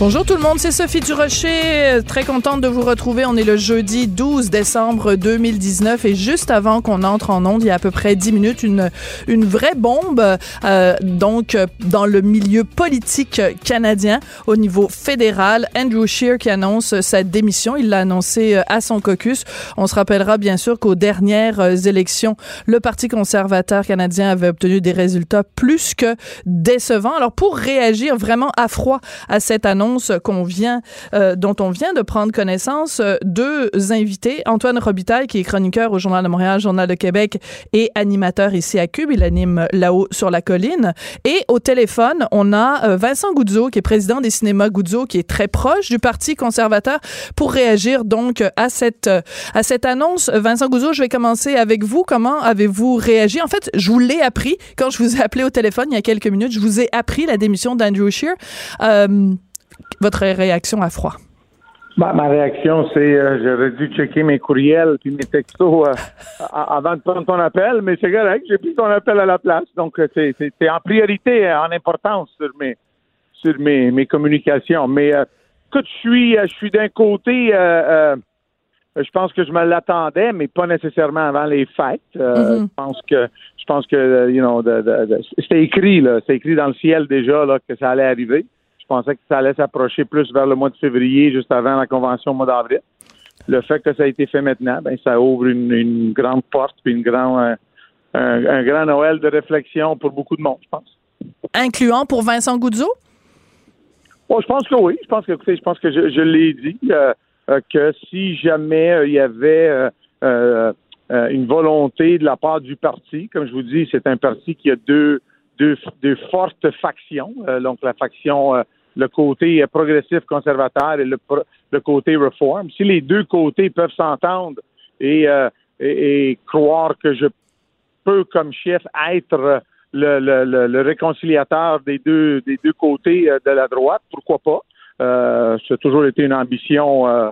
Bonjour tout le monde, c'est Sophie Durocher. Très contente de vous retrouver. On est le jeudi 12 décembre 2019 et juste avant qu'on entre en onde, il y a à peu près 10 minutes, une, une vraie bombe euh, donc dans le milieu politique canadien au niveau fédéral. Andrew Scheer qui annonce sa démission. Il l'a annoncé euh, à son caucus. On se rappellera bien sûr qu'aux dernières euh, élections, le Parti conservateur canadien avait obtenu des résultats plus que décevants. Alors pour réagir vraiment à froid à cette annonce, qu'on vient, euh, dont on vient de prendre connaissance, euh, deux invités. Antoine Robitaille, qui est chroniqueur au Journal de Montréal, Journal de Québec et animateur ici à Cube. Il anime là-haut sur la colline. Et au téléphone, on a euh, Vincent Goudzo, qui est président des cinémas Goudzo, qui est très proche du Parti conservateur, pour réagir donc à cette, à cette annonce. Vincent Goudzo, je vais commencer avec vous. Comment avez-vous réagi? En fait, je vous l'ai appris quand je vous ai appelé au téléphone il y a quelques minutes. Je vous ai appris la démission d'Andrew. Euh, votre réaction à froid? Ma, ma réaction, c'est euh, j'aurais dû checker mes courriels puis mes textos euh, avant de prendre ton appel, mais c'est correct, j'ai pris ton appel à la place. Donc, euh, c'est en priorité, en importance sur mes sur mes, mes communications. Mais écoute, je suis je suis d'un côté je pense que je me l'attendais, mais pas nécessairement avant les fêtes. Je pense que je pense que you know, c'était écrit là, c'est écrit dans le ciel déjà là que ça allait arriver. Je pensais que ça allait s'approcher plus vers le mois de février, juste avant la convention au mois d'avril. Le fait que ça a été fait maintenant, ben, ça ouvre une, grande porte puis une grande, euh, un, grand Noël de réflexion pour beaucoup de monde, je pense. Incluant pour Vincent Goudzo? Oh, je pense que oui. Je pense que, je pense que je, l'ai dit, euh, euh, que si jamais il y avait une volonté de la part du parti, comme je vous dis, c'est un parti qui a deux, deux, deux fortes factions. donc, la faction le côté progressif conservateur et le, le côté reform. Si les deux côtés peuvent s'entendre et, euh, et, croire que je peux, comme chef, être le, le, le, réconciliateur des deux, des deux côtés euh, de la droite, pourquoi pas? Euh, ça a toujours été une ambition euh,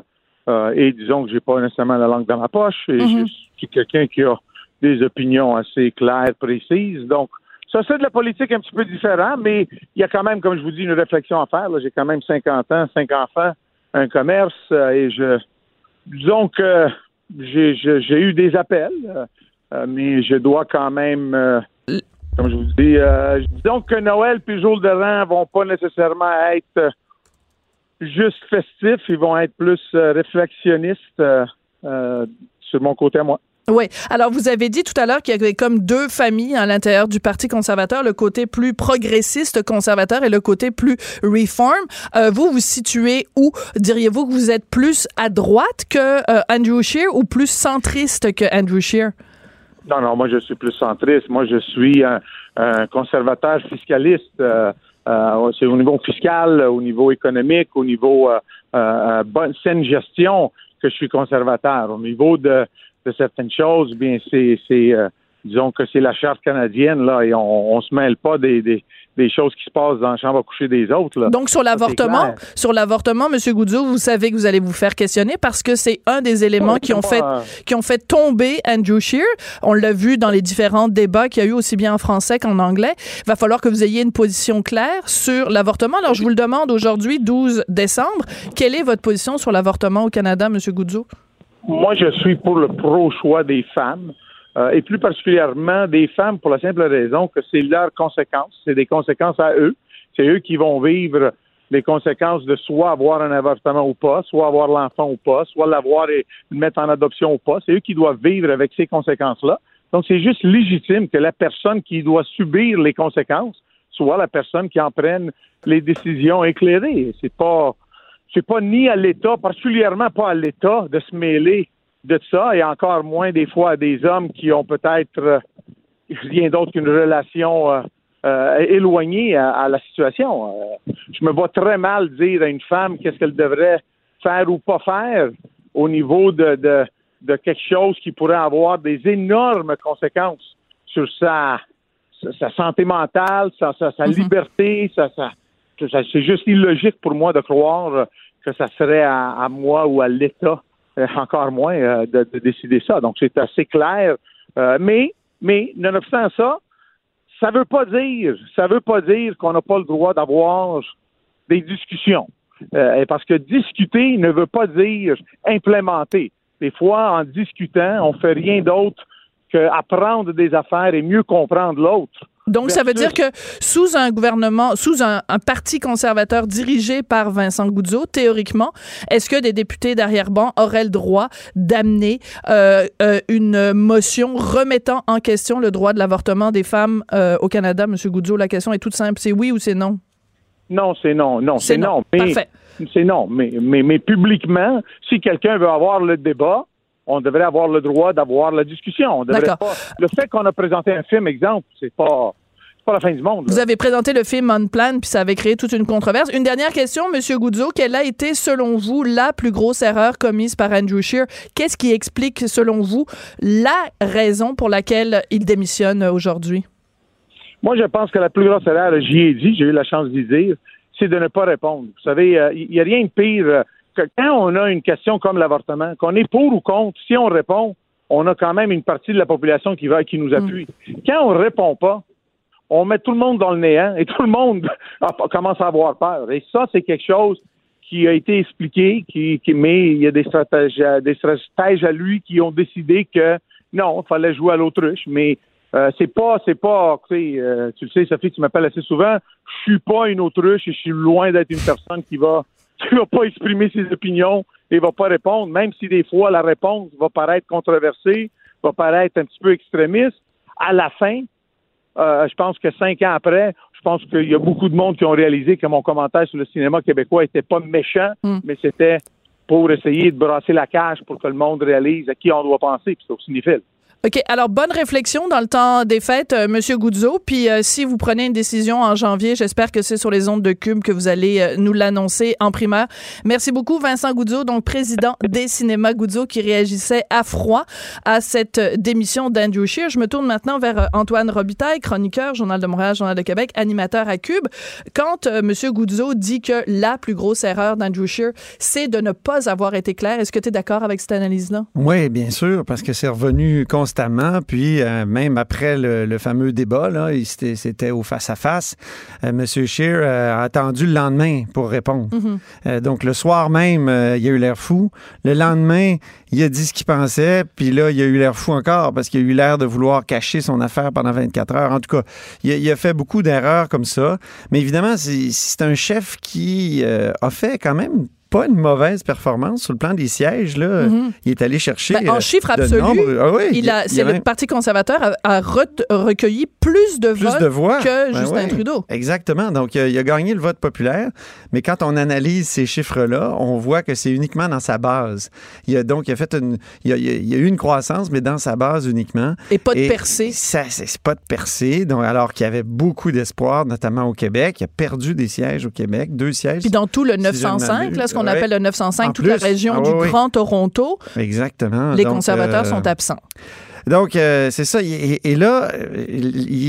euh, et disons que j'ai pas nécessairement la langue dans ma poche et mm-hmm. je suis quelqu'un qui a des opinions assez claires, précises. Donc, ça, c'est de la politique un petit peu différent, mais il y a quand même, comme je vous dis, une réflexion à faire. J'ai quand même 50 ans, 5 enfants, un commerce, euh, et je disons que j'ai eu des appels, euh, euh, mais je dois quand même, comme je vous dis, disons que Noël puis jour de l'an vont pas nécessairement être juste festifs, ils vont être plus réflexionnistes sur mon côté à moi. Oui. Alors, vous avez dit tout à l'heure qu'il y avait comme deux familles à l'intérieur du Parti conservateur, le côté plus progressiste conservateur et le côté plus reform. Euh, vous, vous situez où? Diriez-vous que vous êtes plus à droite que euh, Andrew Scheer ou plus centriste que Andrew Scheer? Non, non, moi, je suis plus centriste. Moi, je suis un, conservateur fiscaliste. Euh, c'est au niveau fiscal, au niveau économique, au niveau bonne saine gestion que je suis conservateur. Au niveau de de certaines choses, bien c'est euh, disons que c'est la charte canadienne là et on, on se mêle pas des, des, des, choses qui se passent dans la chambre à coucher des autres. Là. Donc sur l'avortement, sur l'avortement, Monsieur Goudzo, vous savez que vous allez vous faire questionner parce que c'est un des éléments qui ont fait qui ont fait tomber Andrew Scheer. On l'a vu dans les différents débats qu'il y a eu aussi bien en français qu'en anglais. Il va falloir que vous ayez une position claire sur l'avortement. Alors je vous le demande aujourd'hui, 12 décembre, quelle est votre position sur l'avortement au Canada, Monsieur Goudzo? Moi, je suis pour le pro-choix des femmes. Euh, et plus particulièrement des femmes pour la simple raison que c'est leurs conséquences, c'est des conséquences à eux. C'est eux qui vont vivre les conséquences de soit avoir un avortement ou pas, soit avoir l'enfant ou pas, soit l'avoir et le mettre en adoption ou pas. C'est eux qui doivent vivre avec ces conséquences-là. Donc, c'est juste légitime que la personne qui doit subir les conséquences soit la personne qui en prenne les décisions éclairées. C'est pas, c'est pas ni à l'État, particulièrement pas à l'État, de se mêler de ça, et encore moins des fois à des hommes qui ont peut-être euh, rien d'autre qu'une relation euh, euh, éloignée à, à la situation. Je me vois très mal dire à une femme qu'est-ce qu'elle devrait faire ou pas faire au niveau de, de, de quelque chose qui pourrait avoir des énormes conséquences sur sa, sa, sa santé mentale, sa, sa, sa liberté, sa, sa, c'est juste illogique pour moi de croire que ça serait à, moi ou à l'État, euh, encore moins, euh, de, de décider ça. Donc, c'est assez clair. Euh, mais, mais, nonobstant ça, ça veut pas dire, ça veut pas dire qu'on n'a pas le droit d'avoir des discussions. Parce que discuter ne veut pas dire implémenter. Des fois, en discutant, on fait rien d'autre qu'apprendre des affaires et mieux comprendre l'autre. Donc, ça veut dire que sous un gouvernement, sous un, un parti conservateur dirigé par Vincent Goudzo, théoriquement, est-ce que des députés d'arrière-ban auraient le droit d'amener euh, euh, une motion remettant en question le droit de l'avortement des femmes euh, au Canada? Monsieur Goudzo, la question est toute simple. C'est oui ou c'est non? Non, c'est non, non, C'est non. non. Mais c'est non, mais, mais, mais publiquement, si quelqu'un veut avoir le débat, on devrait avoir le droit d'avoir la discussion. On devrait D'accord. pas. Le fait qu'on a présenté un film, exemple, c'est pas, pas la fin du monde. là. Vous avez présenté le film On Plan, puis ça avait créé toute une controverse. Une dernière question, Monsieur Goudzo. Quelle a été, selon vous, la plus grosse erreur commise par Andrew Scheer? Qu'est-ce qui explique, selon vous, la raison pour laquelle il démissionne aujourd'hui? Moi, je pense que la plus grosse erreur, j'y ai dit, j'ai eu la chance d'y dire, c'est de ne pas répondre. Vous savez, euh, il n'y a rien de pire euh, que quand on a une question comme l'avortement, qu'on est pour ou contre, si on répond, on a quand même une partie de la population qui va qui nous appuie. Quand on répond pas, on met tout le monde dans le néant et tout le monde commence à avoir peur. Et ça, c'est quelque chose qui a été expliqué, qui, qui mais il y a des stratèges, à- des stratèges à lui qui ont décidé que non, il fallait jouer à l'autruche, mais euh, c'est pas, c'est pas, tu sais, euh, tu le sais, Sophie, tu m'appelles assez souvent. Je suis pas une autruche et je suis loin d'être une personne qui va, qui va pas exprimer ses opinions et va pas répondre, même si des fois la réponse va paraître controversée, va paraître un petit peu extrémiste. À la fin, euh, je pense que cinq ans après, je pense qu'il y a beaucoup de monde qui ont réalisé que mon commentaire sur le cinéma québécois était pas méchant, Mm. mais c'était pour essayer de brasser la cage pour que le monde réalise à qui on doit penser, puis c'est au cinéphile. OK. Alors, bonne réflexion dans le temps des fêtes, euh, Monsieur. Puis, euh, si vous prenez une décision en janvier, j'espère que c'est sur les ondes de Cube que vous allez euh, nous l'annoncer en primaire. Merci beaucoup, Vincent Goudzo, donc président des cinémas Goudzo, qui réagissait à froid à cette euh, démission d'Andrew Scheer. Je me tourne maintenant vers Antoine Robitaille, chroniqueur, Journal de Montréal, Journal de Québec, animateur à Cube. Quand Monsieur Goudzo dit que la plus grosse erreur d'Andrew Scheer, c'est de ne pas avoir été clair, est-ce que tu es d'accord avec cette analyse-là? Oui, bien sûr, parce que c'est revenu constamment. Puis euh, même après le, le fameux débat, là, c'était au face-à-face, euh, M. Scheer euh, a attendu le lendemain pour répondre. Euh, donc le soir même, il a eu l'air fou. Le lendemain, il a dit ce qu'il pensait. Puis là, il a eu l'air fou encore parce qu'il a eu l'air de vouloir cacher son affaire pendant 24 heures. En tout cas, il a, il a fait beaucoup d'erreurs comme ça. Mais évidemment, c'est un chef qui a fait quand même pas une mauvaise performance sur le plan des sièges. Là. Il est allé chercher. Ben, en euh, chiffre de absolu, nombre- Ah oui, c'est le Parti conservateur a, a re- recueilli plus de plus votes de voix que Ben Justin ouais. Trudeau. Exactement. Donc, il a, gagné le vote populaire, mais quand on analyse ces chiffres-là, on voit que c'est uniquement dans sa base. Il a donc il a fait une, il a, il eu une croissance, mais dans sa base uniquement. Et pas de Et percée. Ça, c'est pas de percée. Donc, alors qu'il y avait beaucoup d'espoir, notamment au Québec. Il a perdu des sièges au Québec, deux sièges. Puis dans tout le Si je 905, m'abuse, là, ce qu'on appelle le 905, En toute la région Ah du oui. Grand Toronto, Exactement. les Donc, conservateurs euh, sont absents. Donc, euh, c'est ça. Et, et là,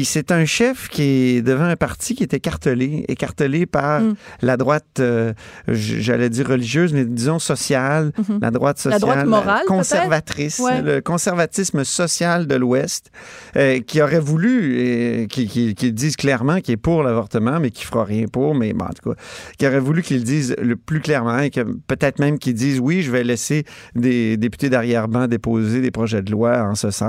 c'est un chef qui est devant un parti qui est écartelé, écartelé par Mm. la droite, euh, j'allais dire religieuse, mais disons sociale, la droite sociale, Mm-hmm. droite morale, conservatrice? Ouais. le conservatisme social de l'Ouest, euh, qui aurait voulu, qui, qui, qui le dise clairement, qui est pour l'avortement, mais qui fera rien pour, mais bon, en tout cas, qui aurait voulu qu'ils le disent le plus clairement et que peut-être même qu'ils disent oui, je vais laisser des députés d'arrière-ban déposer des projets de loi en ce sens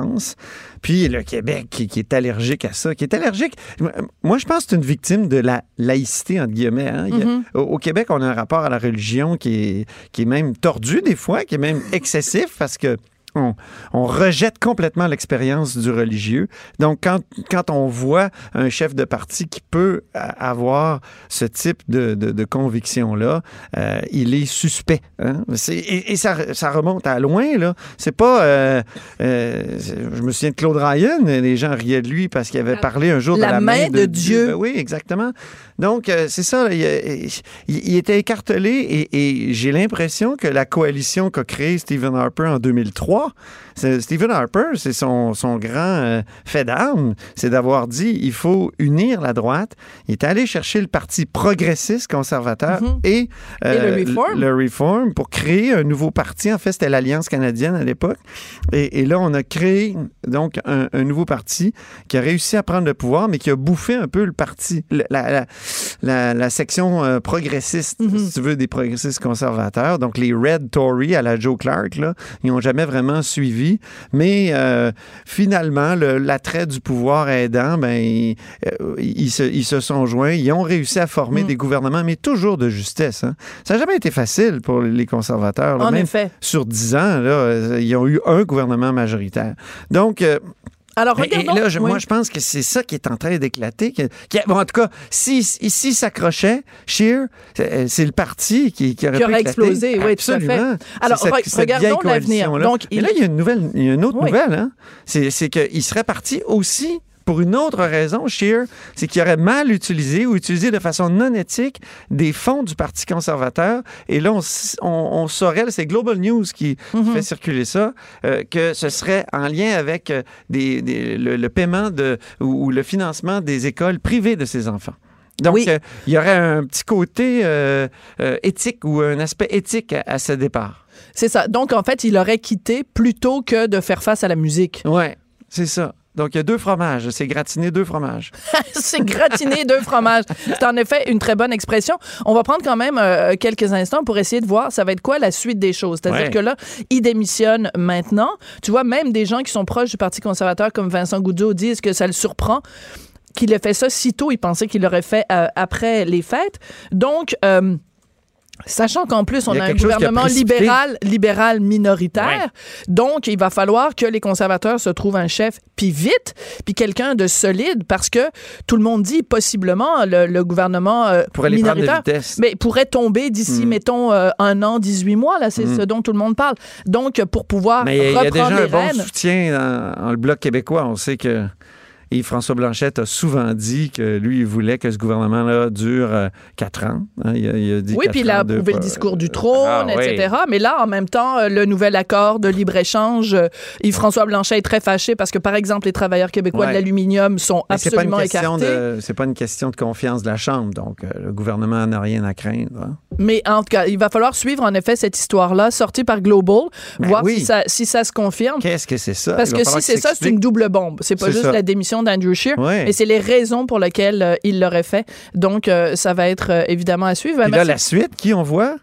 Puis le Québec qui, qui est allergique à ça, qui est allergique. Moi, je pense que c'est une victime de la laïcité, entre guillemets. hein. A- Mhm. au, au Québec, on a un rapport à la religion qui est, qui est même tordu des fois, qui est même excessif parce que on, on rejette complètement l'expérience du religieux. Donc, quand, quand on voit un chef de parti qui peut avoir ce type de, de, de conviction-là, euh, il est suspect. hein. Et, et ça, ça remonte à loin. là. C'est pas... euh, euh, je me souviens de Claude Ryan, les gens riaient de lui parce qu'il avait parlé un jour de La la main de Dieu. Ben oui, exactement. Donc, euh, c'est ça. Il, il- il était écartelé et, et j'ai l'impression que la coalition qu'a créée Stephen Harper en 2003, c'est- Stephen Harper, c'est son, son grand euh, fait d'armes, c'est d'avoir dit il faut unir la droite. Il est allé chercher le parti progressiste conservateur Mhm. et, euh, Et le Reform. le Reform pour créer un nouveau parti. En fait, c'était l'Alliance canadienne à l'époque. Et, et là, on a créé donc un, un nouveau parti qui a réussi à prendre le pouvoir, mais qui a bouffé un peu le parti, le- la, la, la- la section euh, progressiste, Mhm. si tu veux, des progressistes conservateurs. Donc, les Red Tory à la Joe Clark, là, ils n'ont jamais vraiment suivi. Mais euh, finalement, le- l'attrait du pouvoir aidant, ben, ils, ils se, ils se sont joints. Ils ont réussi à former Mhm. des gouvernements, mais toujours de justesse. hein. Ça n'a jamais été facile pour les conservateurs. là. En Même effet. sur 10 ans, là, euh, ils ont eu un gouvernement majoritaire. Donc, euh, Alors, et- et regardons. là, je- oui. moi, je pense que c'est ça qui est en train d'éclater. bon, en tout cas, si, si, s'accrochait, Scheer, c'est c'est le parti qui, qui aurait Qui aurait éclater. explosé, oui, tout à fait. Absolument. Alors, C'est re- cette- cette regardons l'avenir. Donc, il- là, il y a une nouvelle, il y a une autre Oui. nouvelle. Hein? C'est c'est qu'il serait parti aussi pour une autre raison, Scheer, c'est qu'il aurait mal utilisé ou utilisé de façon non éthique des fonds du Parti conservateur. Et là, on, s- on- on saurait, c'est Global News qui Mhm. fait circuler ça, euh, que ce serait en lien avec euh, des, des- le, le paiement de, ou, ou le financement des écoles privées de ses enfants. Donc, Oui. euh, il y aurait un petit côté euh, euh, éthique ou un aspect éthique à, à ce départ. C'est ça. Donc, en fait, il aurait quitté plutôt que de faire face à la musique. Ouais, c'est ça. Donc, il y a deux fromages. C'est gratiné deux fromages. c'est gratiner deux fromages. C'est en effet une très bonne expression. On va prendre quand même euh, quelques instants pour essayer de voir ça va être quoi la suite des choses. C'est-à-dire Ouais. que là, il démissionne maintenant. Tu vois, même des gens qui sont proches du Parti conservateur comme Vincent Goudzot disent que ça le surprend qu'il ait fait ça si tôt. Il pensait qu'il l'aurait fait euh, après les fêtes. Donc, euh, Sachant qu'en plus, on a a, un a gouvernement libéral, libéral minoritaire. Donc, il va falloir que les conservateurs se trouvent un chef, puis vite, puis quelqu'un de solide, parce que tout le monde dit possiblement le, le gouvernement euh, Pour aller prendre de minoritaire mais pourrait tomber d'ici, Mm. mettons, euh, un an, 18 mois. Là, c'est Mm. ce dont tout le monde parle. Donc, pour pouvoir Mais y a- il y a reprendre déjà un les bon soutien dans, dans le Bloc québécois. On sait que Yves-François Blanchette a souvent dit que lui, il voulait que ce gouvernement-là dure euh, quatre ans. hein. Il, a, il a dit Oui, puis il a approuvé le discours du trône, Ah, oui. etc. Mais là, en même temps, euh, le nouvel accord de libre-échange, euh, Yves-François Blanchet est très fâché parce que, par exemple, les travailleurs québécois Ouais. de l'aluminium sont Mais c'est pas une absolument question écartés. de c'est pas une question de confiance de la Chambre. Donc, euh, le gouvernement n'a rien à craindre. hein. Mais en tout cas, il va falloir suivre, en effet, cette histoire-là, sortie par Global, Ben voir oui. si, ça, si ça se confirme. Qu'est-ce que c'est ça? Parce que si c'est ça, c'est une double bombe. C'est pas juste ça. la démission d'Andrew Ouais. mais c'est les raisons pour lesquelles euh, il l'aurait fait. Donc, euh, ça va être euh, évidemment à suivre. Puis là, Merci. la suite, qui on voit?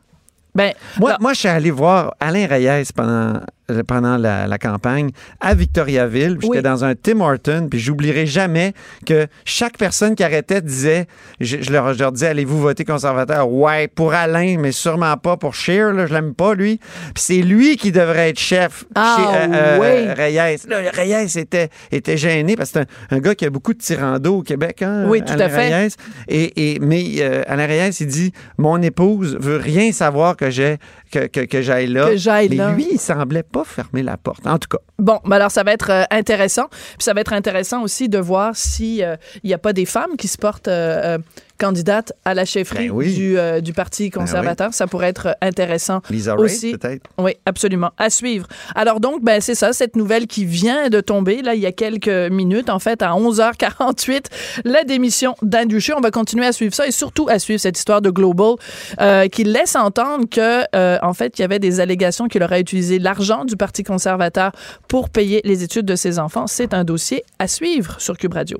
Ben, Moi, moi, je suis allé voir Alain Reyes pendant, pendant la, la campagne à Victoriaville. J'étais Oui. dans un Tim Horton, puis j'oublierai jamais que chaque personne qui arrêtait disait, je, je leur, je leur disais, allez-vous voter conservateur? Ouais, pour Alain, mais sûrement pas pour Scheer, là, je l'aime pas, lui. Puis c'est lui qui devrait être chef Ah, chez euh, oui. Reyes. Là, Reyes était, était gêné parce que c'est un, un gars qui a beaucoup de tirando au Québec, hein, Oui, tout Alain à fait. Reyes. Et, et- mais euh, Alain Reyes, il dit Mon épouse veut rien savoir que j'ai que, que, que j'aille là. Que j'aille mais là. lui, il semblait pas fermer la porte. En tout cas, Bon, ben alors ça va être euh, intéressant. Puis ça va être intéressant aussi de voir si euh, il n'y a pas des femmes qui se portent euh, candidates à la chefferie Ben oui. du, euh, du Parti conservateur. Ça pourrait être intéressant Lisa aussi. peut-être? Oui, absolument. À suivre. Alors donc, ben c'est ça, cette nouvelle qui vient de tomber, là, il y a quelques minutes, en fait, à 11h48, la démission d'Andrew Scheer. On va continuer à suivre ça et surtout à suivre cette histoire de Global euh, qui laisse entendre que, euh, en fait, il y avait des allégations qu'il aurait utilisé l'argent du Parti conservateur pour payer les études de ses enfants. C'est un dossier à suivre sur Cube Radio.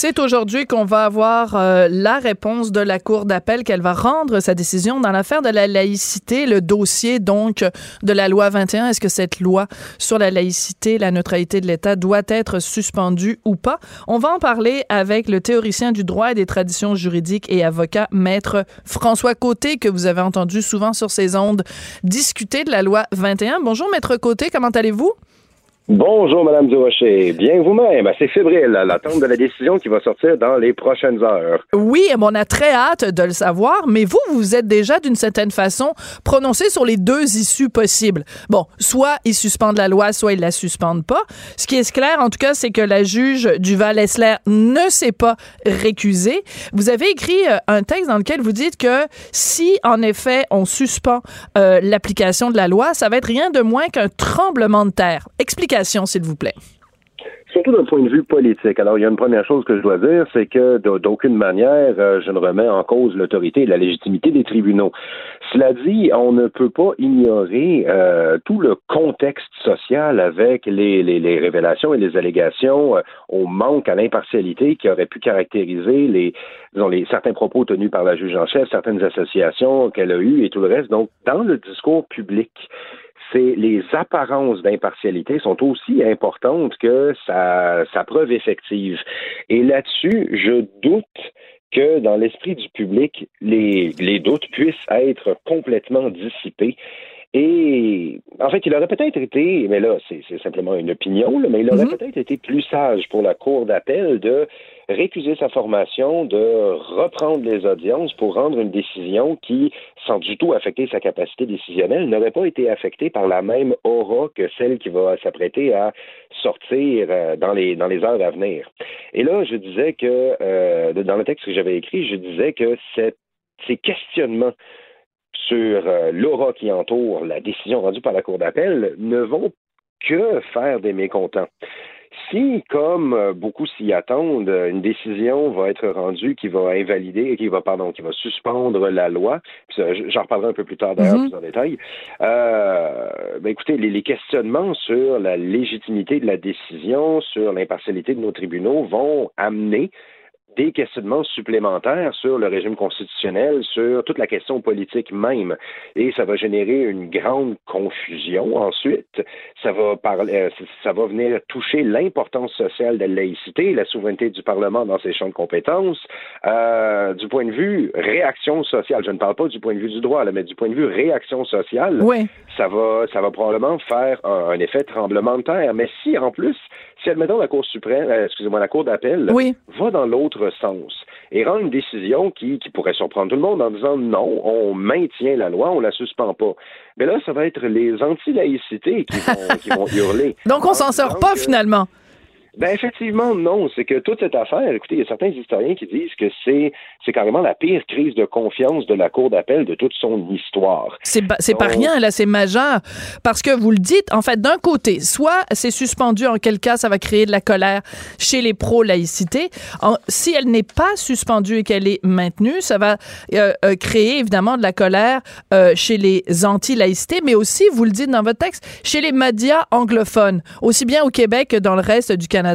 C'est aujourd'hui qu'on va avoir euh, la réponse de la Cour d'appel qu'elle va rendre sa décision dans l'affaire de la laïcité, le dossier donc de la loi 21. Est-ce que cette loi sur la laïcité, la neutralité de l'État doit être suspendue ou pas? On va en parler avec le théoricien du droit et des traditions juridiques et avocat maître François Côté que vous avez entendu souvent sur ces ondes discuter de la loi 21. Bonjour maître Côté, comment allez-vous? Bonjour, Madame Durocher. Bien vous-même. Assez fébrile l'attente de la décision qui va sortir dans les prochaines heures. Oui, on a très hâte de le savoir, mais vous, vous êtes déjà d'une certaine façon prononcé sur les deux issues possibles. Bon, soit ils suspendent la loi, soit ils la suspendent pas. Ce qui est clair, en tout cas, c'est que la juge Duval-Essler ne s'est pas récusée. Vous avez écrit euh, un texte dans lequel vous dites que si, en effet, on suspend euh, l'application de la loi, ça va être rien de moins qu'un tremblement de terre. Explication s'il vous plaît surtout d'un point de vue politique. Alors, il y a une première chose que je dois dire, c'est que d'aucune manière, euh, je ne remets en cause l'autorité et la légitimité des tribunaux. Cela dit, on ne peut pas ignorer euh, tout le contexte social avec les, révélations et les allégations euh, au manque à l'impartialité qui aurait pu caractériser certains propos tenus par la juge en chef, certaines associations qu'elle a eues et tout le reste. Donc, dans le discours public, c'est les apparences d'impartialité sont aussi importantes que sa, preuve effective. Et là-dessus, je doute que dans l'esprit du public, les doutes puissent être complètement dissipés. Et en fait, il aurait peut-être été, mais là, c'est simplement une opinion, mais il aurait mm-hmm. peut-être été plus sage pour la Cour d'appel de récuser sa formation, de reprendre les audiences pour rendre une décision qui, sans du tout affecter sa capacité décisionnelle, n'aurait pas été affectée par la même aura que celle qui va s'apprêter à sortir euh, dans les dans les heures à venir. Et là, je disais que euh, dans le texte que j'avais écrit, je disais que ces questionnements sur euh, l'aura qui entoure la décision rendue par la Cour d'appel ne vont que faire des mécontents. Si, comme euh, beaucoup s'y attendent, une décision va être rendue qui va invalider, qui va, pardon, qui va suspendre la loi, j'en reparlerai un peu plus tard d'ailleurs plus en détail, euh, ben écoutez, les, les, questionnements sur la légitimité de la décision, sur l'impartialité de nos tribunaux vont amener des questionnements supplémentaires sur le régime constitutionnel, sur toute la question politique même. Et ça va générer une grande confusion ensuite. Ça va, parler, euh, ça va venir toucher l'importance sociale de la laïcité, la souveraineté du Parlement dans ses champs de compétences. Euh, du point de vue réaction sociale, je ne parle pas du point de vue du droit, là, mais du point de vue réaction sociale, oui. ça, va, ça va probablement faire un, un effet tremblement de terre. Mais si en plus si, admettons, la Cour suprême, euh, excusez-moi, la Cour d'appel va dans l'autre sens et rend une décision qui, qui pourrait surprendre tout le monde en disant non, on maintient la loi, on la suspend pas. Mais là, ça va être les anti-laïcités qui vont, qui vont hurler. Donc, on s'en sort pas, finalement. Ben effectivement, non. C'est que toute cette affaire, écoutez, il y a certains historiens qui disent que c'est c'est carrément la pire crise de confiance de la Cour d'appel de toute son histoire. C'est c'est pas rien, là, c'est majeur. Parce que vous le dites, en fait, d'un côté, soit c'est suspendu, en quel cas ça va créer de la colère chez les pro-laïcité. Si elle n'est pas suspendue et qu'elle est maintenue, ça va euh, euh, créer évidemment de la colère euh, chez les anti-laïcités, mais aussi, vous le dites dans votre texte, chez les médias anglophones, aussi bien au Québec que dans le reste du Canada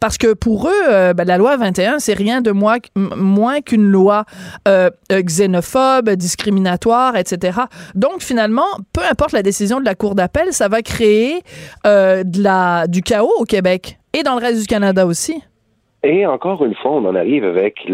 parce que pour eux, euh, ben, la loi 21, c'est rien de moins, qu'une loi euh, euh, xénophobe, discriminatoire, etc. Donc, finalement, peu importe la décision de la Cour d'appel, ça va créer du chaos au Québec et dans le reste du Canada aussi. Et encore une fois, on en arrive avec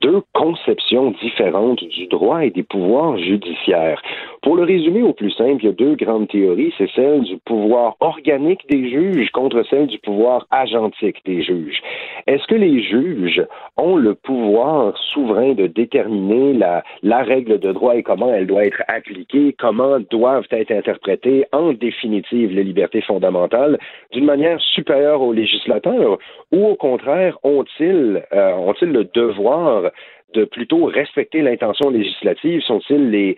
deux conceptions différentes du droit et des pouvoirs judiciaires. Pour le résumer au plus simple, il y a deux grandes théories. C'est celle du pouvoir organique des juges contre celle du pouvoir agentique des juges. Est-ce que les juges ont le pouvoir souverain de déterminer la, la règle de droit et comment elle doit être appliquée, comment doivent être interprétées en définitive les libertés fondamentales? D'une manière supérieure aux législateurs ou au contraire ont-ils euh, ont-ils le devoir de plutôt respecter l'intention législative? Sont-ils les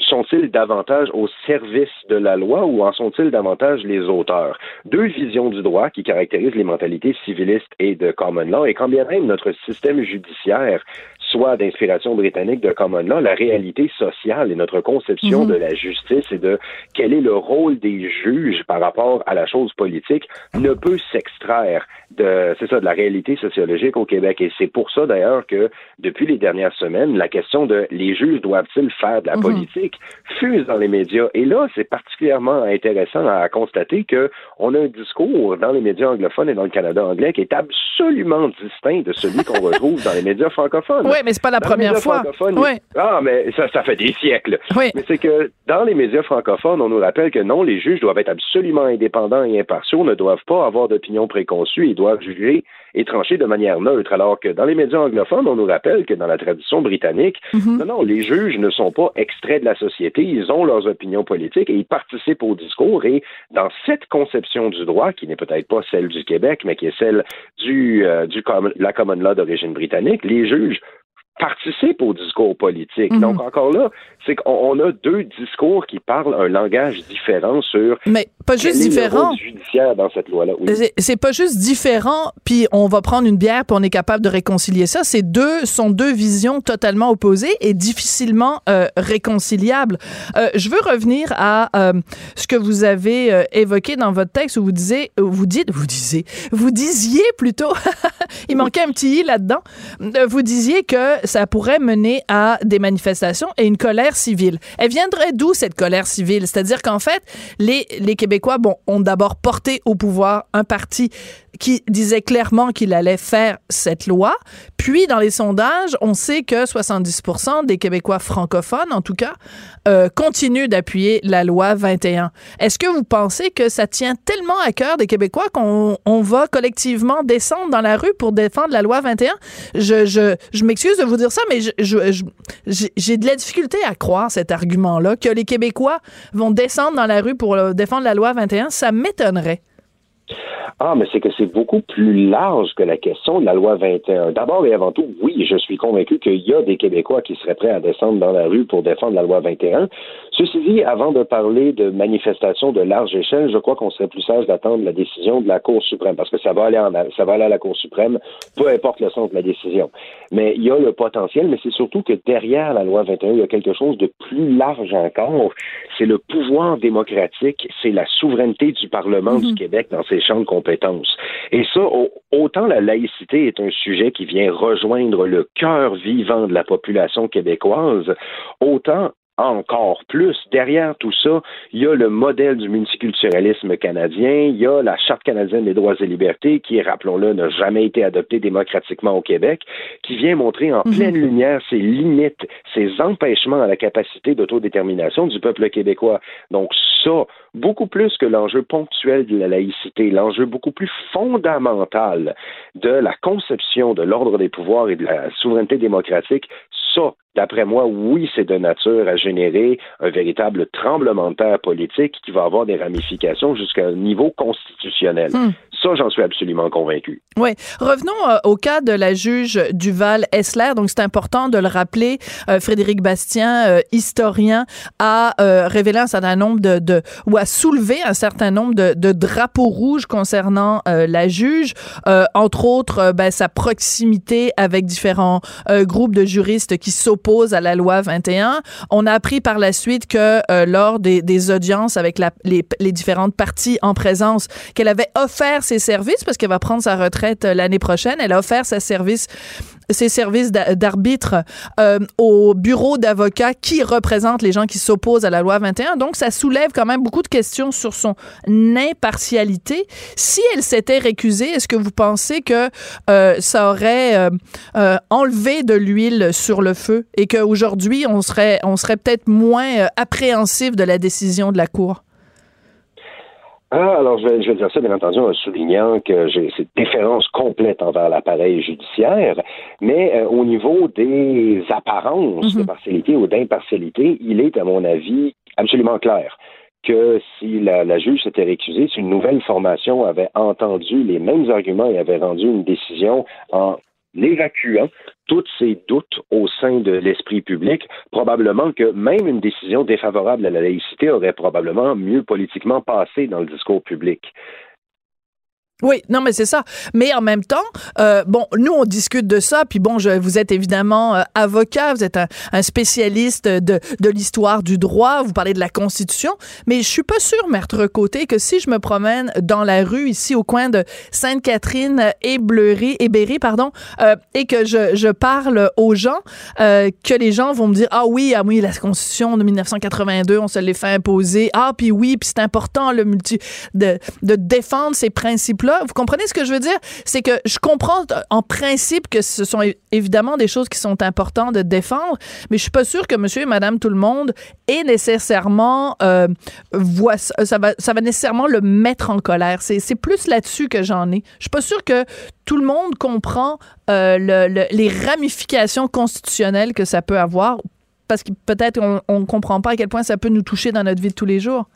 sont-ils davantage au service de la loi ou en sont-ils davantage les auteurs? Deux visions du droit qui caractérisent les mentalités civilistes et de common law, et quand bien même notre système judiciaire soit d'inspiration britannique de common law, la réalité sociale et notre conception Mhm. de la justice et de quel est le rôle des juges par rapport à la chose politique ne peut s'extraire de, c'est ça, de la réalité sociologique au Québec. Et c'est pour ça d'ailleurs que depuis les dernières semaines, la question de les juges doivent-ils faire de la Mhm. politique fuse dans les médias. Et là, c'est particulièrement intéressant à constater que on a un discours dans les médias anglophones et dans le Canada anglais qui est absolument distinct de celui qu'on retrouve dans les médias francophones. Oui, mais c'est pas la Dans première fois. Oui. Ah, mais ça, ça fait des siècles. Oui. Mais c'est que dans les médias francophones, on nous rappelle que non, les juges doivent être absolument indépendants et impartiaux, ne doivent pas avoir d'opinion préconçue, ils doivent juger et trancher de manière neutre. Alors que dans les médias anglophones, on nous rappelle que dans la tradition britannique, Mhm. non, non, les juges ne sont pas extraits de la société, ils ont leurs opinions politiques et ils participent au discours. Et dans cette conception du droit, qui n'est peut-être pas celle du Québec, mais qui est celle du, euh, du com- la common law d'origine britannique, les juges participent au discours politique. Mhm. Donc encore là, c'est qu'on on a deux discours qui parlent un langage différent sur Mais pas juste différent. judiciaire dans cette loi-là. Oui. C'est- pas juste différent, puis on va prendre une bière, puis on est capable de réconcilier ça. C'est deux sont deux visions totalement opposées et difficilement euh, réconciliables. Euh, je veux revenir à euh, ce que vous avez évoqué dans votre texte où vous disiez, vous dites, vous disiez, vous disiez plutôt, il manquait un petit i là-dedans. Vous disiez que ça pourrait mener à des manifestations et une colère civile. Elle viendrait d'où cette colère civile? C'est-à-dire qu'en fait, les les Québécois, bon, ont d'abord porté au pouvoir un parti qui disait clairement qu'il allait faire cette loi. Puis, dans les sondages, on sait que 70% des Québécois francophones, en tout cas, euh, continuent d'appuyer la loi 21. Est-ce que vous pensez que ça tient tellement à cœur des Québécois qu'on on va collectivement descendre dans la rue pour défendre la loi 21? Je, je, je m'excuse de vous dire ça, mais je, je- je- j'ai j'ai de la difficulté à croire cet argument-là, que les Québécois vont descendre dans la rue pour euh, défendre la loi 21. Ça m'étonnerait. Ah, mais c'est que c'est beaucoup plus large que la question de la loi 21. D'abord et avant tout, oui, je suis convaincu qu'il y a des Québécois qui seraient prêts à descendre dans la rue pour défendre la loi 21. Ceci dit, avant de parler de manifestations de large échelle, je crois qu'on serait plus sage d'attendre la décision de la Cour suprême, parce que ça va aller en, ça va aller à la Cour suprême, peu importe le sens de la décision. Mais il y a le potentiel, mais c'est surtout que derrière la loi 21, il y a quelque chose de plus large encore. C'est le pouvoir démocratique, c'est la souveraineté du Parlement du Québec dans ses champs de compétences. Et ça, au- autant la laïcité est un sujet qui vient rejoindre le cœur vivant de la population québécoise, autant encore plus. Derrière tout ça, il y a le modèle du multiculturalisme canadien, il y a la Charte canadienne des droits et libertés, qui, rappelons-le, n'a jamais été adoptée démocratiquement au Québec, qui vient montrer en pleine lumière ses limites, ses empêchements à la capacité d'autodétermination du peuple québécois. Donc ça, beaucoup plus que l'enjeu ponctuel de la laïcité, l'enjeu beaucoup plus fondamental de la conception de l'ordre des pouvoirs et de la souveraineté démocratique, ça, d'après moi, oui, c'est de nature à générer un véritable tremblement de terre politique qui va avoir des ramifications jusqu'à un niveau constitutionnel. Hmm. Ça, j'en suis absolument convaincu. Oui. Revenons euh, au cas de la juge Duval-Essler. Donc, c'est important de le rappeler. Euh, Frédéric Bastien, euh, historien, a révélé un certain nombre de, de ou a soulevé un certain nombre de, de drapeaux rouges concernant la juge. Entre autres, ben, sa proximité avec différents groupes de juristes qui s'opposent à la loi 21. On a appris par la suite que euh, lors des, audiences avec les différentes parties en présence, qu'elle avait offert ses services parce qu'elle va prendre sa retraite euh, l'année prochaine. Elle a offert ses services ses services d'a- d'arbitre euh, au bureau d'avocats qui représente les gens qui s'opposent à la loi 21. Donc, ça soulève quand même beaucoup de questions sur son impartialité. Si elle s'était récusée, est-ce que vous pensez que euh, ça aurait euh, euh, enlevé de l'huile sur le feu et qu'aujourd'hui, on serait, on serait peut-être moins euh, appréhensif de la décision de la Cour? Ah, alors je vais, je vais dire ça, bien entendu, en soulignant que j'ai cette déférence complète envers l'appareil judiciaire, mais euh, au niveau des apparences de partialité ou d'impartialité, il est, à mon avis, absolument clair que si la, la juge s'était récusée, si une nouvelle formation avait entendu les mêmes arguments et avait rendu une décision en évacuant tous ces doutes au sein de l'esprit public, probablement que même une décision défavorable à la laïcité aurait probablement mieux politiquement passé dans le discours public. Oui, non, mais c'est ça. Mais en même temps, euh, bon, nous, on discute de ça, puis bon, je, vous êtes évidemment euh, avocat, vous êtes un, spécialiste de, de l'histoire du droit, vous parlez de la Constitution, mais je suis pas sûre, Maître Côté, que si je me promène dans la rue, ici, au coin de Sainte-Catherine et Bleury, et pardon, euh, et que je, je parle aux gens, que les gens vont me dire, ah oui, ah oui, la Constitution de 1982, on se l'est fait imposer, ah, puis oui, puis c'est important, le multi, de, de défendre ces principes vous comprenez ce que je veux dire? C'est que je comprends euh, en principe que ce sont évidemment des choses qui sont importantes de défendre, mais je suis pas sûre que monsieur et madame tout le monde est nécessairement, euh, voit, ça, va, ça va nécessairement le mettre en colère. C'est plus là-dessus que j'en ai. Je suis pas sûre que tout le monde comprend euh, le, les ramifications constitutionnelles que ça peut avoir parce que peut-être on ne comprend pas à quel point ça peut nous toucher dans notre vie de tous les jours.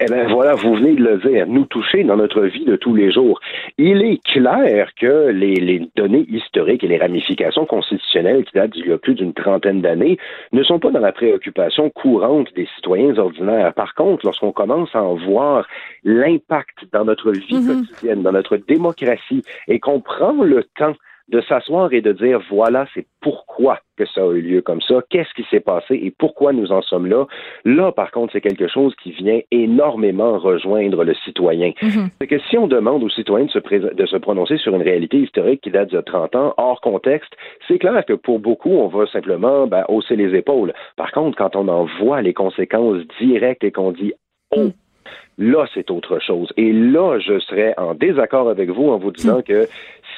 Eh bien voilà, vous venez de le dire, nous toucher dans notre vie de tous les jours. Il est clair que les, données historiques et les ramifications constitutionnelles qui datent d'il y a plus d'une trentaine d'années ne sont pas dans la préoccupation courante des citoyens ordinaires. Par contre, lorsqu'on commence à en voir l'impact dans notre vie mm-hmm. quotidienne, dans notre démocratie, et qu'on prend le temps de s'asseoir et de dire voilà, c'est pourquoi que ça a eu lieu comme ça, qu'est-ce qui s'est passé et pourquoi nous en sommes là. Là, par contre, c'est quelque chose qui vient énormément rejoindre le citoyen. Mhm. C'est que si on demande aux citoyens de se, de se prononcer sur une réalité historique qui date de 30 ans, hors contexte, c'est clair que pour beaucoup, on va simplement ben, hausser les épaules. Par contre, quand on en voit les conséquences directes et qu'on dit oh, mhm. Là, c'est autre chose. Et là, je serais en désaccord avec vous en vous disant hmm. que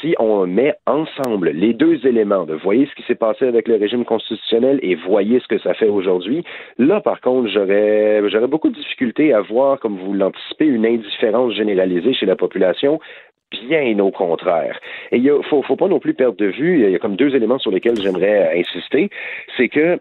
si on met ensemble les deux éléments de voyez ce qui s'est passé avec le régime constitutionnel et voyez ce que ça fait aujourd'hui, là, par contre, j'aurais, j'aurais beaucoup de difficultés à voir, comme vous l'anticipez, une indifférence généralisée chez la population bien au contraire. Et il faut, faut pas non plus perdre de vue, il y a comme deux éléments sur lesquels j'aimerais insister, c'est que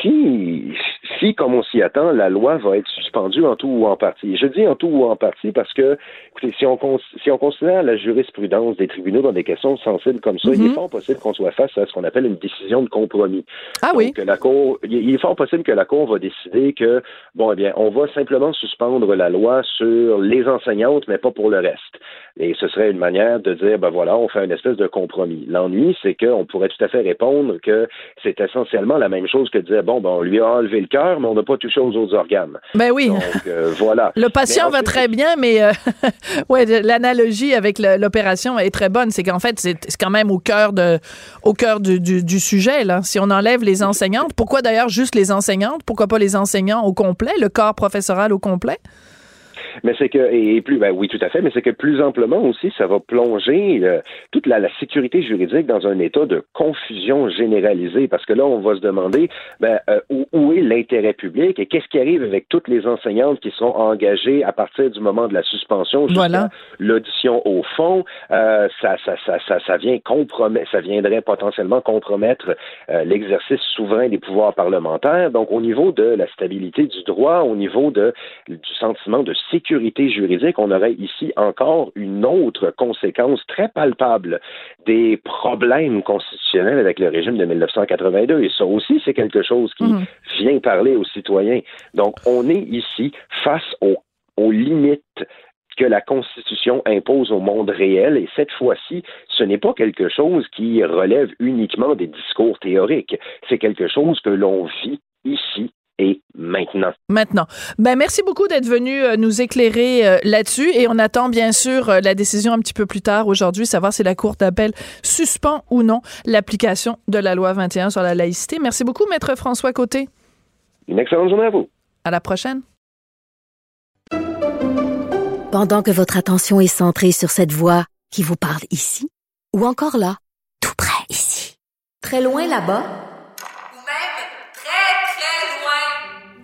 si, si, comme on s'y attend, la loi va être suspendue en tout ou en partie. Je dis en tout ou en partie parce que, écoutez, si on, si on considère la jurisprudence des tribunaux dans des questions sensibles comme ça, il est mhm. fort possible qu'on soit face à ce qu'on appelle une décision de compromis. Ah oui. la cour, il est fort possible que la Cour va décider que, bon, eh bien, on va simplement suspendre la loi sur les enseignantes, mais pas pour le reste. Et ce serait une manière de dire, ben voilà, on fait une espèce de compromis. L'ennui, c'est qu'on pourrait tout à fait répondre que c'est essentiellement la même chose que dire, bon, ben, on lui a enlevé le cœur, mais on n'a pas touché aux autres organes. Ben oui. Donc, euh, voilà. Le patient va très bien, mais euh, ouais, l'analogie avec l'opération est très bonne. C'est qu'en fait, c'est quand même au cœur de, au cœur du, du, sujet, là. Si on enlève les enseignantes, pourquoi d'ailleurs juste les enseignantes? Pourquoi pas les enseignants au complet, le corps professoral au complet? Mais c'est que, et plus, ben oui, tout à fait, mais c'est que plus amplement aussi, ça va plonger euh, toute la, la, sécurité juridique dans un état de confusion généralisée, parce que là, on va se demander ben, euh, où, où, est l'intérêt public et qu'est-ce qui arrive avec toutes les enseignantes qui sont engagées à partir du moment de la suspension jusqu'à l'audition au fond. Euh, ça, ça, ça, ça, ça vient compromettre, ça viendrait potentiellement compromettre l'exercice souverain des pouvoirs parlementaires. Donc, au niveau de la stabilité du droit, au niveau de, du sentiment de sécurité, sécurité juridique, on aurait ici encore une autre conséquence très palpable des problèmes constitutionnels avec le régime de 1982. Et ça aussi, c'est quelque chose qui mhm. vient parler aux citoyens. Donc, on est ici face aux, aux limites que la Constitution impose au monde réel. Et cette fois-ci, ce n'est pas quelque chose qui relève uniquement des discours théoriques. C'est quelque chose que l'on vit ici maintenant. Maintenant. Ben, merci beaucoup d'être venu euh, nous éclairer euh, là-dessus et on attend bien sûr euh, la décision un petit peu plus tard aujourd'hui, savoir si la Cour d'appel suspend ou non l'application de la loi 21 sur la laïcité. Merci beaucoup, Maître François Côté. Une excellente journée à vous. À la prochaine. Pendant que votre attention est centrée sur cette voix qui vous parle ici ou encore là, tout près ici, très loin là-bas,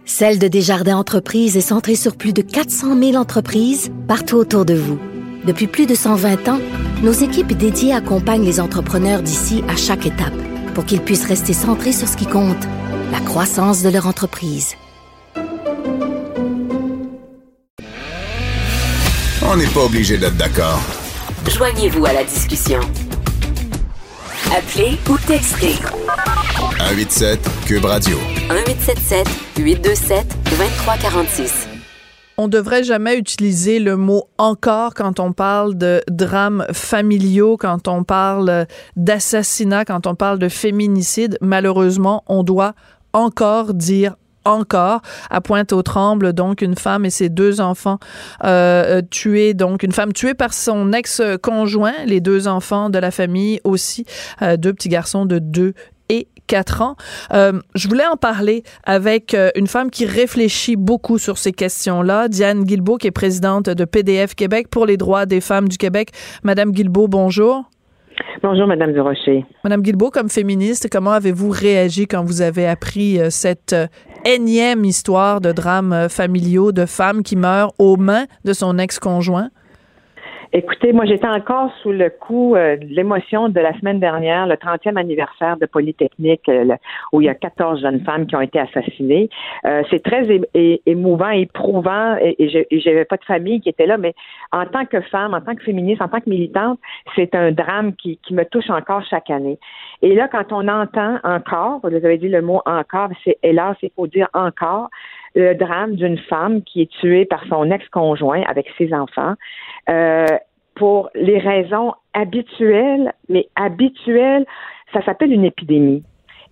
Celle de Desjardins Entreprises est centrée sur plus de 400 000 entreprises partout autour de vous. Depuis plus de 120 ans, nos équipes dédiées accompagnent les entrepreneurs d'ici à chaque étape pour qu'ils puissent rester centrés sur ce qui compte, la croissance de leur entreprise. On n'est pas obligé d'être d'accord. Joignez-vous à la discussion. Appelez ou textez. 187 Cube Radio. 1877 827 2346. on devrait jamais utiliser le mot encore quand on parle de drames familiaux, quand on parle d'assassinat, quand on parle de féminicide. Malheureusement, on doit encore dire encore à Pointe-aux-Trembles, donc une femme et ses deux enfants euh, tués, donc une femme tuée par son ex-conjoint, les deux enfants de la famille aussi, euh, deux petits garçons de deux et quatre ans. Euh, je voulais en parler avec euh, une femme qui réfléchit beaucoup sur ces questions-là, Diane Guilbeault, qui est présidente de PDF Québec pour les droits des femmes du Québec. Madame Guilbeault, bonjour. Bonjour, Madame Durocher. Madame Guilbeault, comme féministe, comment avez-vous réagi quand vous avez appris euh, cette énième histoire de drames familiaux de femmes qui meurent aux mains de son ex-conjoint? Écoutez, moi, j'étais encore sous le coup euh, de l'émotion de la semaine dernière, le 30e anniversaire de Polytechnique, euh, où il y a 14 jeunes femmes qui ont été assassinées. Euh, c'est très émouvant, éprouvant, et, et j'avais pas de famille qui était là, mais en tant que femme, en tant que féministe, en tant que militante, c'est un drame qui, qui me touche encore chaque année. Et là, quand on entend encore, vous avez dit le mot encore, c'est hélas, il faut dire encore, le drame d'une femme qui est tuée par son ex-conjoint avec ses enfants pour les raisons habituelles, mais habituelles, ça s'appelle une épidémie.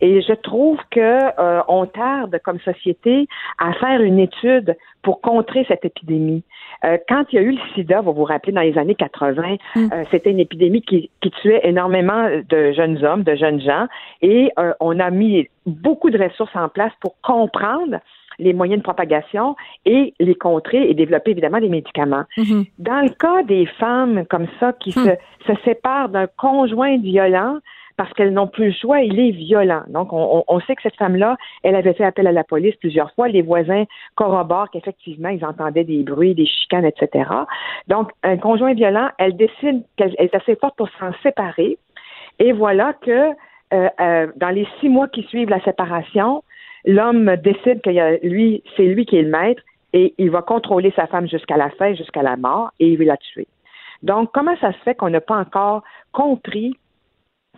Et je trouve que euh, on tarde comme société à faire une étude pour contrer cette épidémie. Euh, quand il y a eu le sida, vous vous rappelez, dans les années 80, mm. c'était une épidémie qui, qui, tuait énormément de jeunes hommes, de jeunes gens, et on a mis beaucoup de ressources en place pour comprendre les moyens de propagation et les contrer et développer évidemment des médicaments. Mm-hmm. Dans le cas des femmes comme ça qui mm. se, se séparent d'un conjoint violent, parce qu'elles n'ont plus le choix, il est violent. Donc, on, on, sait que cette femme-là, elle avait fait appel à la police plusieurs fois. Les voisins corroborent qu'effectivement, ils entendaient des bruits, des chicanes, etc. Donc, un conjoint violent, elle décide qu'elle est assez forte pour s'en séparer. Et voilà que euh, euh, dans les six mois qui suivent la séparation, l'homme décide que lui, c'est lui qui est le maître et il va contrôler sa femme jusqu'à la fin, jusqu'à la mort, et il va la tuer. Donc, comment ça se fait qu'on n'a pas encore compris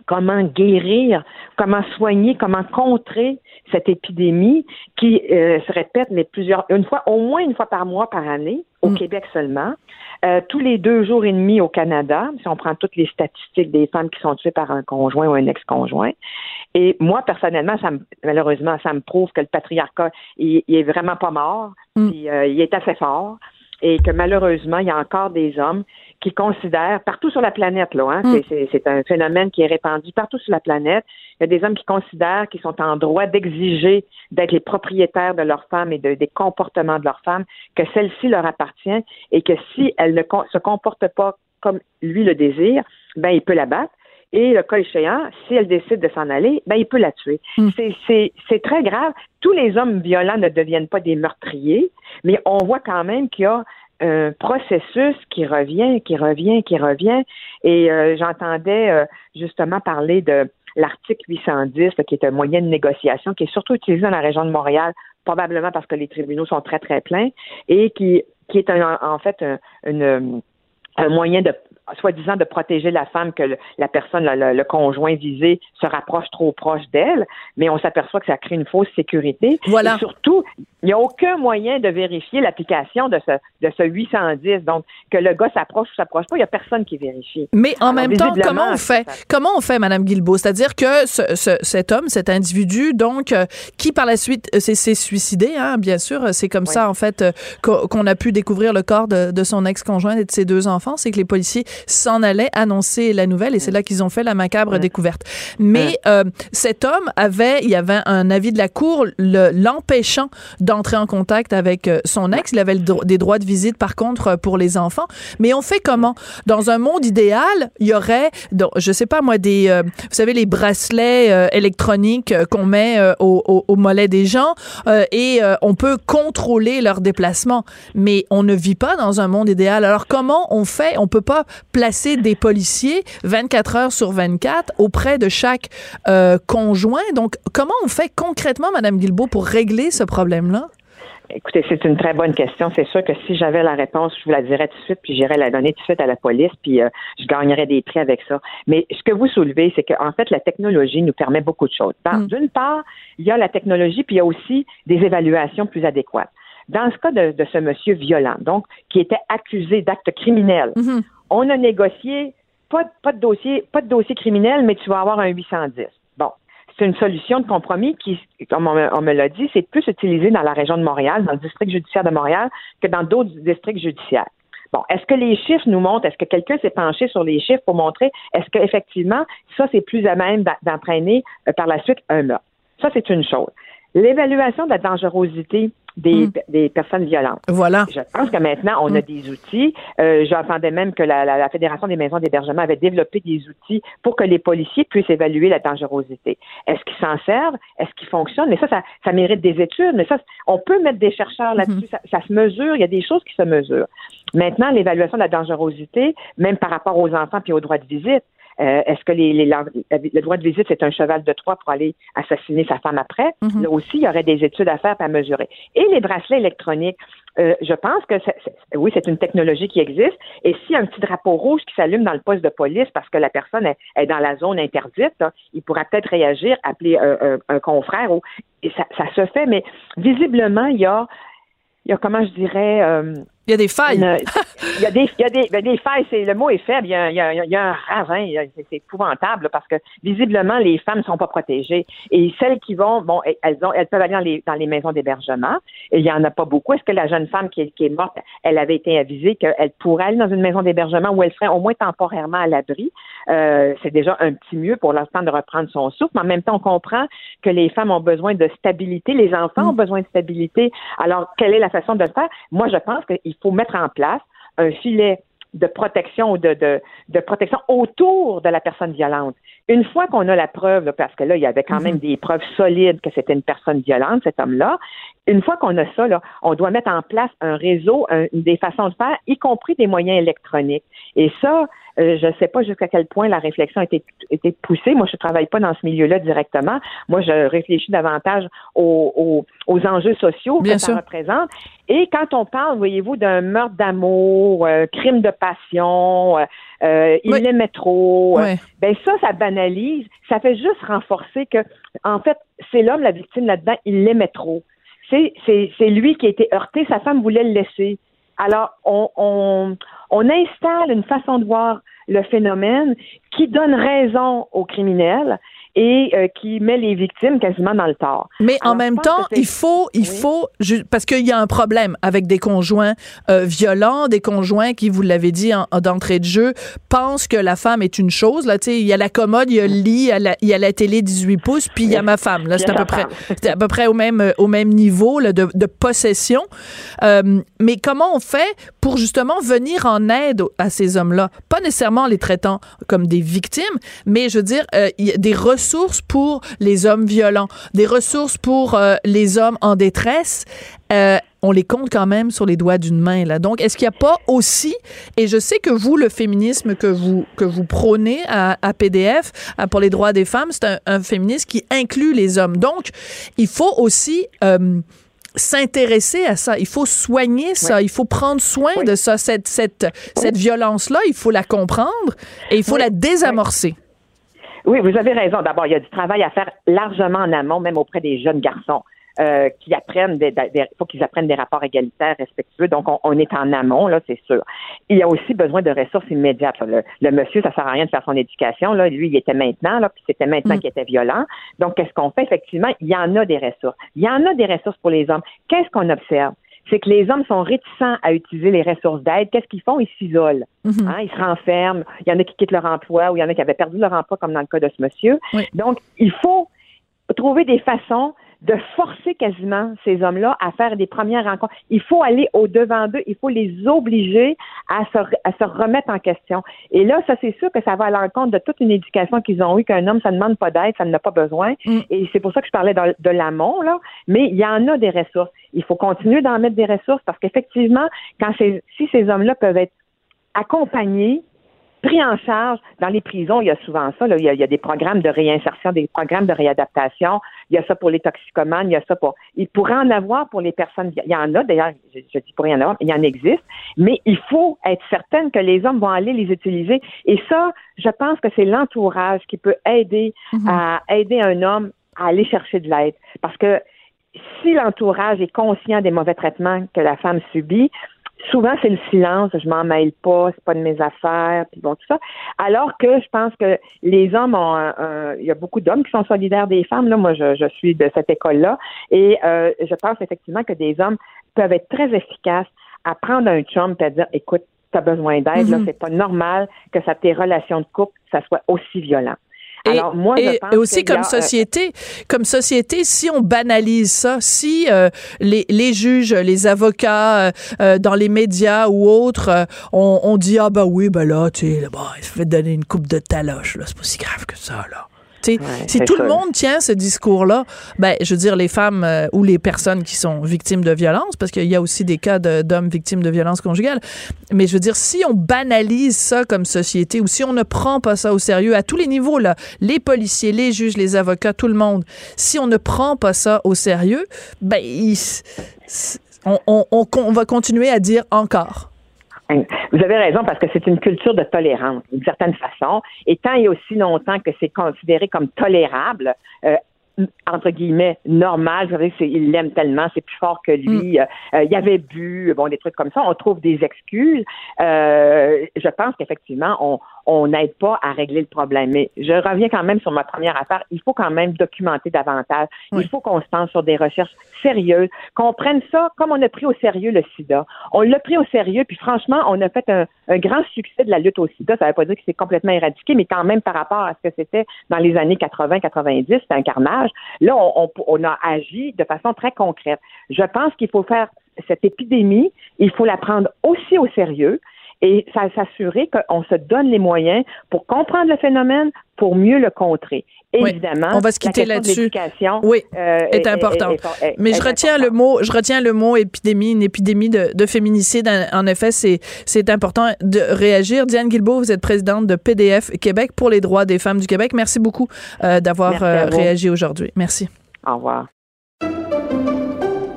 comment guérir, comment soigner, comment contrer cette épidémie qui euh, se répète mais plusieurs une fois au moins une fois par mois par année au mm. Québec seulement, euh, tous les deux jours et demi au Canada, si on prend toutes les statistiques des femmes qui sont tuées par un conjoint ou un ex-conjoint. Et moi personnellement, ça me, malheureusement, ça me prouve que le patriarcat il, est vraiment pas mort, mm. puis, euh, il est assez fort et que malheureusement, il y a encore des hommes qui considèrent, partout sur la planète, là, hein, mm. c'est un phénomène qui est répandu partout sur la planète, il y a des hommes qui considèrent qu'ils sont en droit d'exiger d'être les propriétaires de leur femme et de, des comportements de leur femme, que celle-ci leur appartient et que si elle ne se comporte pas comme lui le désire, ben il peut la battre. Et le cas échéant, si elle décide de s'en aller, ben il peut la tuer. Mm. C'est très grave. Tous les hommes violents ne deviennent pas des meurtriers, mais on voit quand même qu'il y a un processus qui revient, qui revient, qui revient. Et euh, j'entendais euh, justement parler de l'article 810, qui est un moyen de négociation, qui est surtout utilisé dans la région de Montréal, probablement parce que les tribunaux sont très, très pleins, et qui, qui est en fait une, un moyen de soi-disant de protéger la femme que la personne, le, conjoint visé, se rapproche trop proche d'elle, mais on s'aperçoit que ça crée une fausse sécurité. Voilà. Et surtout, il n'y a aucun moyen de vérifier l'application de ce, de ce 810. Donc, que le gars s'approche ou s'approche pas, il n'y a personne qui vérifie. Mais en même temps, comment on fait? Comment on fait, Madame Guilbeault? C'est-à-dire que ce, cet homme, cet individu, donc, euh, qui par la suite euh, s'est suicidé, hein, bien sûr, c'est comme ça, en fait, euh, qu'on a pu découvrir le corps de, de son ex-conjoint et de ses deux enfants, c'est que les policiers s'en allait annoncer la nouvelle et c'est là qu'ils ont fait la macabre découverte. Mais euh, cet homme avait, il y avait un avis de la cour l'empêchant d'entrer en contact avec euh, son ex. Il avait des droits de visite par contre pour les enfants. Mais on fait comment? Dans un monde idéal, il y aurait, donc, je sais pas moi, des, euh, vous savez, les bracelets électroniques qu'on met au, au, mollet des gens et on peut contrôler leurs déplacements. Mais on ne vit pas dans un monde idéal. Alors comment on fait? On peut pas placer des policiers 24 heures sur 24 auprès de chaque euh, conjoint. Donc, comment on fait concrètement, Madame Guilbeault, pour régler ce problème-là? Écoutez, c'est une très bonne question. C'est sûr que si j'avais la réponse, je vous la dirais tout de suite, puis j'irais la donner tout de suite à la police, puis euh, je gagnerais des prix avec ça. Mais ce que vous soulevez, c'est qu'en fait, la technologie nous permet beaucoup de choses. Mm. D'une part, il y a la technologie, puis il y a aussi des évaluations plus adéquates. Dans ce cas de, de ce monsieur violent, donc, qui était accusé d'actes criminels, Mhm. on a négocié pas, de- pas de dossier, pas de dossier criminel, mais tu vas avoir un 810. Bon. C'est une solution de compromis qui, comme on, me- on me l'a dit, c'est plus utilisé dans la région de Montréal, dans le district judiciaire de Montréal, que dans d'autres districts judiciaires. Bon, est-ce que les chiffres nous montrent, est-ce que quelqu'un s'est penché sur les chiffres pour montrer, est-ce qu'effectivement, ça, c'est plus à même d'entraîner euh, par la suite un meurtre? Ça, c'est une chose. L'évaluation de la dangerosité des, Mm. des personnes violentes. Voilà. Je pense que maintenant, on a des outils. Euh, J'entendais même que la, la- la Fédération des maisons d'hébergement avait développé des outils pour que les policiers puissent évaluer la dangerosité. Est-ce qu'ils s'en servent? Est-ce qu'ils fonctionnent? Mais ça, ça, ça mérite des études. Mais ça, on peut mettre des chercheurs là-dessus. ça, ça se mesure. Il y a des choses qui se mesurent. Maintenant, l'évaluation de la dangerosité, même par rapport aux enfants puis aux droits de visite, euh, Est-ce que les, le droit de visite, c'est un cheval de Troie pour aller assassiner sa femme après? Mhm. Là aussi, il y aurait des études à faire pour mesurer. Et les bracelets électroniques, euh, je pense que oui, c'est une technologie qui existe. Et s'il y a un petit drapeau rouge qui s'allume dans le poste de police parce que la personne est, est dans la zone interdite, là, il pourra peut-être réagir, appeler un, un- un confrère. Ou, et ça, ça se fait, mais visiblement, il y a, il y a comment je dirais, euh, Il y a des failles. une- il y a des, il y a des, ben, des failles, c'est, le mot est faible, il y a, il y a- il y a un ravin, c'est, épouvantable là, parce que visiblement les femmes ne sont pas protégées. Et celles qui vont, bon, elles ont, elles peuvent aller dans les, dans les maisons d'hébergement. Il y en a pas beaucoup. Est-ce que la jeune femme qui est, qui est morte, elle avait été avisée qu'elle pourrait aller dans une maison d'hébergement où elle serait au moins temporairement à l'abri? Euh, C'est déjà un petit mieux pour l'instant de reprendre son souffle, mais en même temps on comprend que les femmes ont besoin de stabilité, les enfants ont besoin de stabilité. Alors quelle est la façon de le faire? Moi je pense qu'il faut mettre en place un filet de protection ou de, de, de protection autour de la personne violente. Une fois qu'on a la preuve, là, parce que là, il y avait quand même des preuves solides que c'était une personne violente, cet homme-là, une fois qu'on a ça, là, on doit mettre en place un réseau, un- des façons de faire, y compris des moyens électroniques. Et ça, euh, je ne sais pas jusqu'à quel point la réflexion a été, été poussée. Moi, je ne travaille pas dans ce milieu-là directement. Moi, je réfléchis davantage aux, aux, aux enjeux sociaux Bien que sûr. ça représente. Et quand on parle, voyez-vous, d'un meurtre d'amour, euh, crime de passion, euh, il Oui. l'aimait trop, ben ça, ça banalise. Ça fait juste renforcer que, en fait, c'est l'homme la victime là-dedans. Il l'aimait trop. C'est lui qui a été heurté. Sa femme voulait le laisser. Alors, on, on, installe une façon de voir le phénomène qui donne raison aux criminels et euh, qui met les victimes quasiment dans le tort. Mais en même temps, il faut, il Oui. faut, parce qu'il y a un problème avec des conjoints euh, violents, des conjoints qui, vous l'avez dit en, en- d'entrée de jeu, pensent que la femme est une chose. Là, tu sais, il y a la commode, il y a le lit, il y a la, télé 18 pouces, puis il y a ma femme. Là, c'est à peu près, femme. c'est à peu près au même, euh, au même niveau là, de, de possession. Euh, mais comment on fait pour justement venir en aide à ces hommes-là, pas nécessairement en les traitant comme des victimes, mais je veux dire, euh, il y a des ressources pour les hommes violents, des ressources pour euh, les hommes en détresse. Euh, on les compte quand même sur les doigts d'une main là. Donc est-ce qu'il n'y a pas aussi et je sais que vous le féminisme que vous que vous prônez à, à PDF à- pour les droits des femmes, c'est un, un féminisme qui inclut les hommes. Donc il faut aussi euh, s'intéresser à ça, il faut soigner ça, il faut prendre soin Oui. de ça cette cette cette violence là, il faut la comprendre et il faut Oui. la désamorcer. Oui, vous avez raison. D'abord, il y a du travail à faire largement en amont, même auprès des jeunes garçons. euh, qui apprennent des, des- faut qu'ils apprennent des rapports égalitaires respectueux. Donc, on, on est en amont, là, c'est sûr. Il y a aussi besoin de ressources immédiates. là. Le, le monsieur, ça sert à rien de faire son éducation. Là. Lui, il était maintenant, là, puis c'était maintenant Mm. qu'il était violent. Donc, qu'est-ce qu'on fait? Effectivement, il y en a des ressources. Il y en a des ressources pour les hommes. Qu'est-ce qu'on observe? C'est que les hommes sont réticents à utiliser les ressources d'aide. Qu'est-ce qu'ils font? Ils s'isolent. Mhm. Hein, ils se renferment. Il y en a qui quittent leur emploi ou il y en a qui avaient perdu leur emploi, comme dans le cas de ce monsieur. Oui. Donc, il faut trouver des façons de forcer quasiment ces hommes-là à faire des premières rencontres. Il faut aller au-devant d'eux, il faut les obliger à se, à se remettre en question. Et là, ça, c'est sûr que ça va à l'encontre de toute une éducation qu'ils ont eue, qu'un homme, ça ne demande pas d'aide, ça n'en a pas besoin. Mm. Et c'est pour ça que je parlais de, de l'amont, là. Mais il y en a des ressources. Il faut continuer d'en mettre des ressources parce qu'effectivement, quand ces, si ces hommes-là peuvent être accompagnés, pris en charge dans les prisons, il y a souvent ça. Là. Il, y a, il y a des programmes de réinsertion, des programmes de réadaptation. Il y a ça pour les toxicomanes, il y a ça pour. Il pourrait en avoir pour les personnes. Il y en a d'ailleurs. Je, je dis pour y en avoir, il y en existe. Mais il faut être certaine que les hommes vont aller les utiliser. Et ça, je pense que c'est l'entourage qui peut aider à aider un homme à aller chercher de l'aide, parce que si l'entourage est conscient des mauvais traitements que la femme subit, souvent c'est le silence, je m'en mêle pas, c'est pas de mes affaires, puis bon tout ça. Alors que je pense que les hommes ont, un- il y a beaucoup d'hommes qui sont solidaires des femmes. Là, moi, je, je suis de cette école-là, et euh, je pense effectivement que des hommes peuvent être très efficaces à prendre un chum et à dire, écoute, tu as besoin d'aide, là, Mhm. c'est pas normal que ça tes relations de couple, ça soit aussi violent. Et, Alors moi, je et pense aussi a, comme euh, société, comme société, si on banalise ça, si euh, les, les juges, les avocats, euh, euh, dans les médias ou autres, euh, on, on dit ah bah oui, ben là, tu sais, bah, il se fait donner une coupe de taloche, là, c'est pas si grave que ça, là. Ouais, si tout le monde tient ce discours-là, ben, je veux dire, les femmes euh, ou les personnes qui sont victimes de violence, parce qu'il y a aussi des cas de- d'hommes victimes de violence conjugale, mais je veux dire, si on banalise ça comme société ou si on ne prend pas ça au sérieux à tous les niveaux, là, les policiers, les juges, les avocats, tout le monde, si on ne prend pas ça au sérieux, ben, il- on, on- on- on va continuer à dire encore. Vous avez raison parce que c'est une culture de tolérance, d'une certaine façon. Et tant et aussi longtemps que c'est considéré comme tolérable, euh, entre guillemets, normal, vous savez, il l'aime tellement, c'est plus fort que lui, euh, euh, il avait bu, bon, des trucs comme ça, on trouve des excuses. Euh, je pense qu'effectivement, on on n'aide pas à régler le problème. Mais je reviens quand même sur ma première affaire. Il faut quand même documenter davantage. Oui. Il faut qu'on se pense sur des recherches sérieuses, qu'on prenne ça comme on a pris au sérieux le sida. On l'a pris au sérieux, puis franchement, on a fait un, un grand succès de la lutte au sida. Ça ne veut pas dire que c'est complètement éradiqué, mais quand même par rapport à ce que c'était dans les années 80-90, c'était un carnage. Là, on, on, on a agi de façon très concrète. Je pense qu'il faut faire cette épidémie, il faut la prendre aussi au sérieux et ça s'assurer qu'on se donne les moyens pour comprendre le phénomène, pour mieux le contrer. Oui. Évidemment, On va se quitter là-dessus. l'éducation, Oui, euh, est important. est- est- Mais est je retiens le mot, je retiens le mot épidémie, une épidémie de, de féminicide. En, effet, c'est c'est important de réagir. Diane Guilbeault, vous êtes présidente de PDF Québec pour les droits des femmes du Québec. Merci beaucoup euh, d'avoir euh, réagi aujourd'hui. Merci. Au revoir.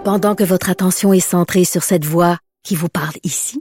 Pendant que votre attention est centrée sur cette voix qui vous parle ici,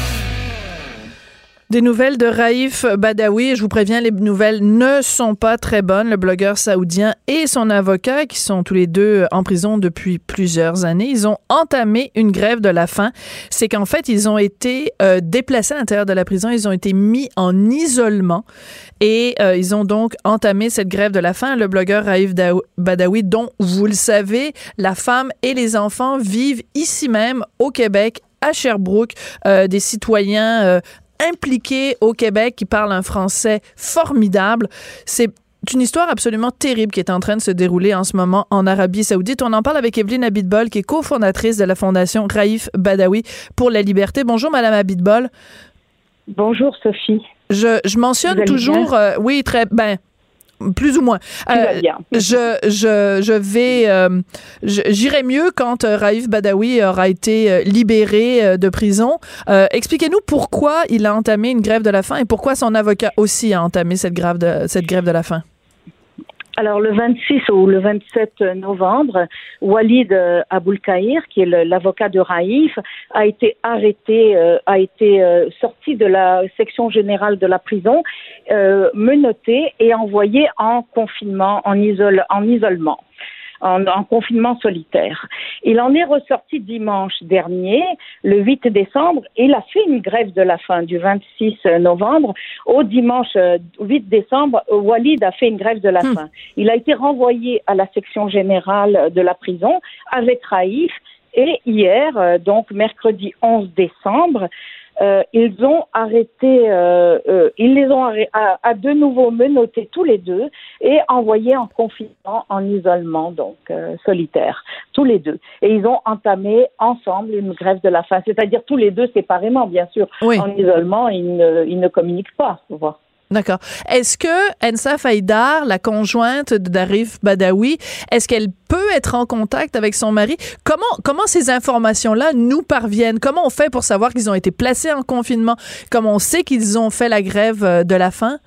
Des nouvelles de Raif Badawi. Je vous préviens, les nouvelles ne sont pas très bonnes. Le blogueur saoudien et son avocat, qui sont tous les deux en prison depuis plusieurs années, ils ont entamé une grève de la faim. C'est qu'en fait, ils ont été euh, déplacés à l'intérieur de la prison. Ils ont été mis en isolement et euh, ils ont donc entamé cette grève de la faim. Le blogueur Raif Badawi, dont vous le savez, la femme et les enfants vivent ici même au Québec à Sherbrooke, euh, des citoyens impliqués au Québec qui parlent un français formidable. C'est une histoire absolument terrible qui est en train de se dérouler en ce moment en Arabie Saoudite. On en parle avec Evelyne Abitbol, qui est cofondatrice de la fondation Raif Badawi pour la liberté. Bonjour, Madame Abitbol. Bonjour Sophie. Je, mentionne toujours, euh, oui, très ben, plus ou moins. Euh, bien. je, je, je vais, euh, j'irai mieux quand euh, Raif Badawi aura été libéré de prison. Euh, Expliquez-nous pourquoi il a entamé une grève de la faim et pourquoi son avocat aussi a entamé cette grève de, cette grève de la faim. Alors le 26 ou le 27 novembre, Walid euh, Aboulkaïr, qui est l'avocat de Raïf, a été arrêté, euh, a été euh, sorti de la section générale de la prison, menotté et envoyé en confinement, en, en isolement. En, en confinement solitaire. Il en est ressorti dimanche dernier, le 8 décembre, et il a fait une grève de la faim du 26 novembre au dimanche euh, 8 décembre, euh, Walid a fait une grève de la Hmm. faim. Il a été renvoyé à la section générale de la prison avec Raïf et hier, euh, donc mercredi 11 décembre, euh, ils ont arrêté, euh, euh, ils les ont arrêt- à, à de nouveau menottés tous les deux et envoyés en confinement, en isolement, donc euh, solitaire, tous les deux. Et ils ont entamé ensemble une grève de la faim, c'est-à-dire tous les deux séparément, bien sûr. Oui. En isolement, ils ne, ils ne communiquent pas, tu vois. D'accord. Est-ce que Ensa Faïdar, la conjointe de Darif Badawi, est-ce qu'elle peut être en contact avec son mari? Comment, comment ces informations-là nous parviennent? Comment on fait pour savoir qu'ils ont été placés en confinement? Comment on sait qu'ils ont fait la grève euh, de la faim?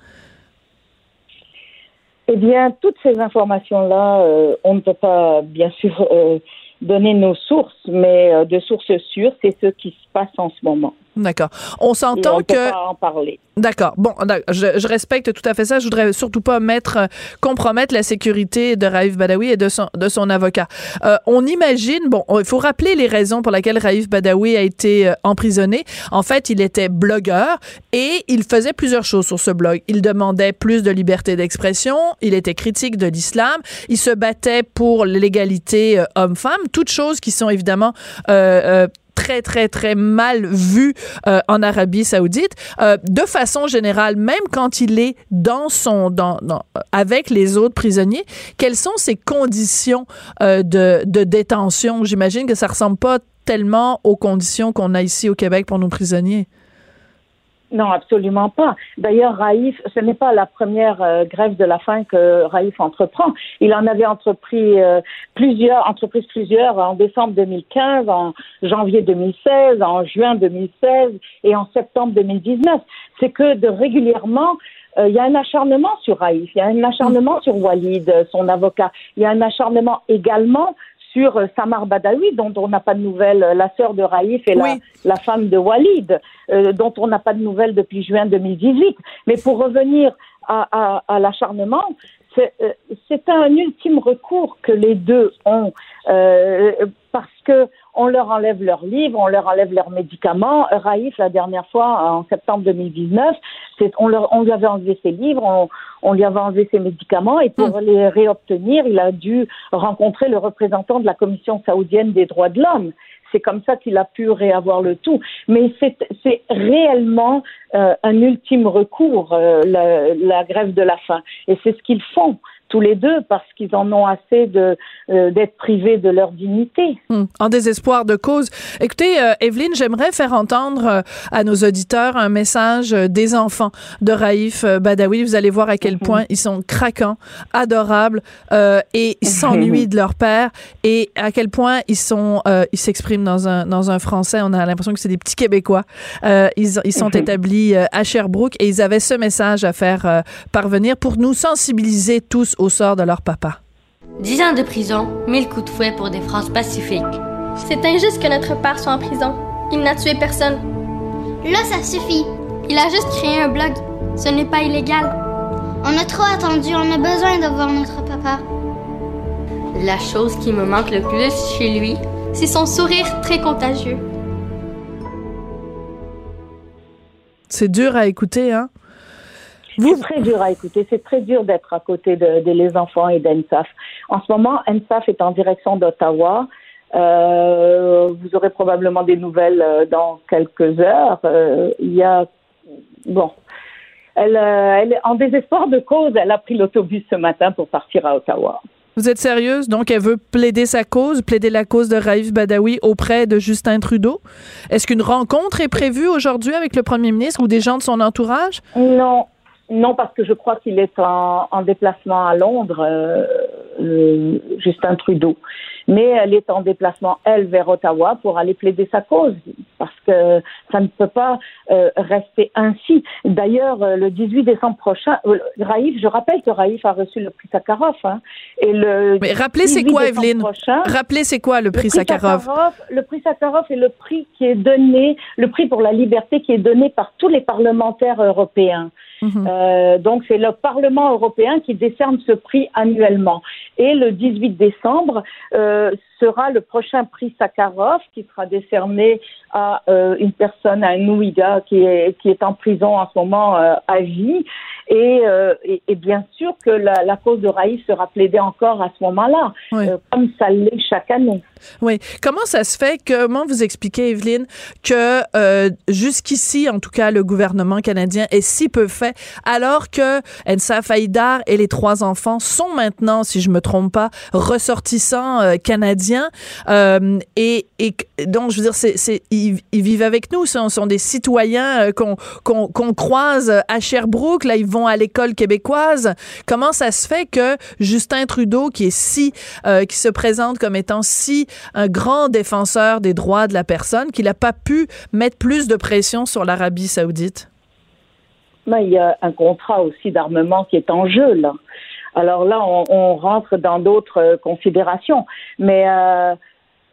Eh bien, toutes ces informations-là, euh, on ne peut pas, bien sûr, euh, donner nos sources, mais de sources sûres, c'est ce qui se passe en ce moment. D'accord. On s'entend que. Pas en parler. D'accord. Bon, je, je, respecte tout à fait ça. Je voudrais surtout pas mettre euh, compromettre la sécurité de Raif Badawi et de son de son avocat. Euh, on imagine. Bon, il faut rappeler les raisons pour lesquelles Raif Badawi a été euh, emprisonné. En fait, il était blogueur et il faisait plusieurs choses sur ce blog. Il demandait plus de liberté d'expression. Il était critique de l'islam. Il se battait pour l'égalité homme-femme. Toutes choses qui sont évidemment euh, très, très, très mal vu euh, en Arabie saoudite. Euh, de façon générale, même quand il est dans son, dans, dans avec les autres prisonniers, quelles sont ses conditions euh, de, de détention? J'imagine que ça ressemble pas tellement aux conditions qu'on a ici au Québec pour nos prisonniers. Non, absolument pas. D'ailleurs, Raïf, ce n'est pas la première euh, grève de la faim que Raïf entreprend. Il en avait entrepris euh, plusieurs, entrepris plusieurs en décembre 2015, en janvier 2016, en juin 2016 et en septembre 2019. C'est que de régulièrement, euh, il y a un acharnement sur Raïf, il y a un acharnement sur Walid, son avocat. Il y a un acharnement également sur euh, Samar Badawi, dont on n'a pas de nouvelles, euh, la sœur de Raïf et la, la, femme de Walid, euh, dont on n'a pas de nouvelles depuis juin 2018. Mais pour revenir à, à, à l'acharnement, c'est un ultime recours que les deux ont euh, parce que on leur enlève leurs livres, on leur enlève leurs médicaments. Raïf, la dernière fois, en septembre 2019, on, leur, on lui avait enlevé ses livres, on, on, lui avait enlevé ses médicaments, et pour mmh. les réobtenir, il a dû rencontrer le représentant de la Commission saoudienne des droits de l'homme. C'est comme ça qu'il a pu réavoir le tout. Mais c'est réellement euh, un ultime recours, euh, la, la, grève de la faim. Et c'est ce qu'ils font tous les deux parce qu'ils en ont assez de euh, d'être privés de leur dignité. Hum, en désespoir de cause. Écoutez, euh, Evelyne, j'aimerais faire entendre euh, à nos auditeurs un message euh, des enfants de Raïf euh, Badawi. Vous allez voir à quel point ils sont craquants, adorables et ils s'ennuient de leur père et à quel point ils sont ils s'expriment dans un dans un français. On a l'impression que c'est des petits Québécois. ils, ils sont établis à Sherbrooke et ils avaient ce message à faire parvenir pour nous sensibiliser tous au sort de leur papa. Dix ans de prison, mille coups de fouet pour des phrases pacifiques. C'est injuste que notre père soit en prison. Il n'a tué personne. Là, ça suffit. Il a juste créé un blog. Ce n'est pas illégal. On a trop attendu, on a besoin de voir notre papa. La chose qui me manque le plus chez lui, c'est son sourire très contagieux. C'est dur à écouter, hein? C'est très dur à écouter. C'est très dur d'être à côté de, de, les enfants et d'ENSAF. En ce moment, ENSAF est en direction d'Ottawa. Euh, vous aurez probablement des nouvelles euh, dans quelques heures. Euh, il y a bon, elle, elle est en désespoir de cause. Elle a pris l'autobus ce matin pour partir à Ottawa. Vous êtes sérieuse? Donc, elle veut plaider sa cause, plaider la cause de Raif Badawi auprès de Justin Trudeau. Est-ce qu'une rencontre est prévue aujourd'hui avec le premier ministre ou des gens de son entourage? Non, non, parce que je crois qu'il est en, en, déplacement à Londres, euh, euh, Justin Trudeau. Mais elle est en déplacement, elle, vers Ottawa pour aller plaider sa cause, parce que ça ne peut pas euh, rester ainsi. D'ailleurs, euh, le 18 décembre prochain, Raïf, je rappelle que Raïf a reçu le prix Sakharov. Hein, et le Mais rappelez, c'est quoi, Evelyne? prochain, Rappelez, c'est quoi le prix, le prix Sakharov? Sakharov Le prix Sakharov est le prix qui est donné, le prix pour la liberté qui est donné par tous les parlementaires européens. Mmh. Euh, donc c'est le Parlement européen qui décerne ce prix annuellement. Et le 18 décembre euh, sera le prochain prix Sakharov qui sera décerné à euh, une personne, à un Ouïga qui est, qui est en prison en ce moment à vie. Et, euh, et, et, bien sûr que la, la, cause de Raïf sera plaidée encore à ce moment-là, oui. Euh, comme ça l'est chaque année. Oui. Comment ça se fait? Comment vous expliquez, Evelyne, que euh, jusqu'ici, en tout cas, le gouvernement canadien est si peu fait, alors que Ensa Faïdar et les trois enfants sont maintenant, si je me trompe pas, ressortissants euh, canadiens. Euh, et, et, donc, je veux dire, c'est, c'est, ils, ils, vivent avec nous. Ce sont des citoyens qu'on, qu'on, qu'on croise à Sherbrooke. Là, ils vont à l'école québécoise. Comment ça se fait que Justin Trudeau, qui est si, euh, qui se présente comme étant si un grand défenseur des droits de la personne, qu'il n'a pas pu mettre plus de pression sur l'Arabie saoudite? Mais il y a un contrat aussi d'armement qui est en jeu, là. Alors là, on, on rentre dans d'autres euh, considérations. Mais euh,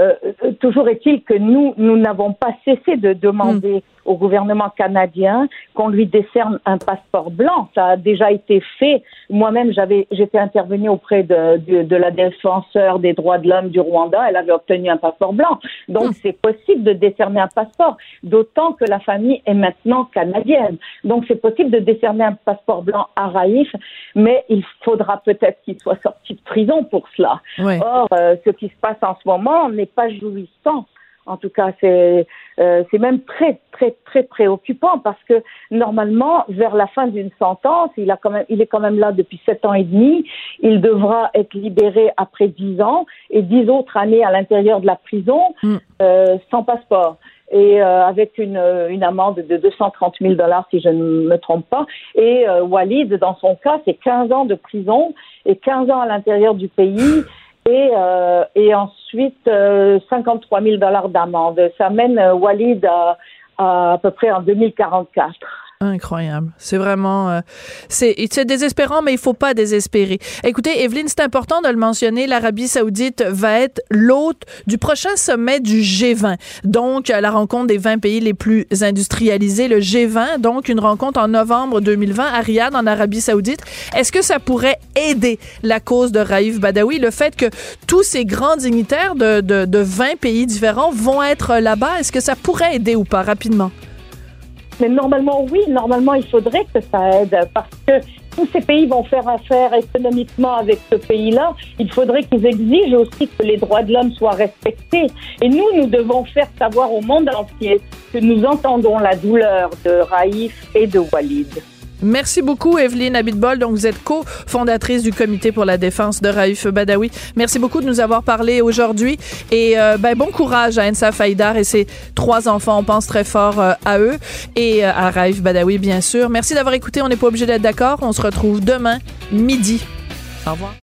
euh, toujours est-il que nous, nous n'avons pas cessé de demander au gouvernement canadien qu'on lui décerne un passeport blanc. Ça a déjà été fait. Moi-même, j'avais, j'étais intervenue auprès de, de, de la défenseur des droits de l'homme du Rwanda. Elle avait obtenu un passeport blanc. Donc, c'est possible de décerner un passeport. D'autant que la famille est maintenant canadienne. Donc, c'est possible de décerner un passeport blanc à Raïf, mais il faudra peut-être qu'il soit sorti de prison pour cela. Ouais. Or, euh, ce qui se passe en ce moment n'est pas jouissant. En tout cas, c'est euh, c'est même très très très préoccupant parce que normalement, vers la fin d'une sentence, il a quand même il est quand même là depuis sept ans et demi. Il devra être libéré après dix ans et dix autres années à l'intérieur de la prison euh, sans passeport et euh, avec une, une amende de 230 000 dollars si je ne me trompe pas. Et euh, Walid, dans son cas, c'est 15 ans de prison et 15 ans à l'intérieur du pays et, euh, et ensuite euh, 53 000 dollars d'amende. Ça mène euh, Walid à, à, à peu près en 2044. Incroyable. C'est vraiment, euh, c'est, désespérant, mais il faut pas désespérer. Écoutez, Evelyne, c'est important de le mentionner. L'Arabie Saoudite va être l'hôte du prochain sommet du G20. Donc, la rencontre des 20 pays les plus industrialisés, le G20. Donc, une rencontre en novembre 2020 à Riyad, en Arabie Saoudite. Est-ce que ça pourrait aider la cause de Raif Badawi, le fait que tous ces grands dignitaires de, de, de 20 pays différents vont être là-bas? Est-ce que ça pourrait aider ou pas rapidement? Mais normalement, oui, normalement, il faudrait que ça aide parce que tous ces pays vont faire affaire économiquement avec ce pays-là. Il faudrait qu'ils exigent aussi que les droits de l'homme soient respectés. Et nous, nous devons faire savoir au monde entier que nous entendons la douleur de Raïf et de Walid. Merci beaucoup, Evelyne Abitbol. Donc, vous êtes co-fondatrice du Comité pour la défense de Raif Badawi. Merci beaucoup de nous avoir parlé aujourd'hui. Et euh, ben, bon courage à Ensa Faïdar et ses trois enfants. On pense très fort euh, à eux et euh, à Raif Badawi, bien sûr. Merci d'avoir écouté. On n'est pas obligé d'être d'accord. On se retrouve demain, midi. Au revoir.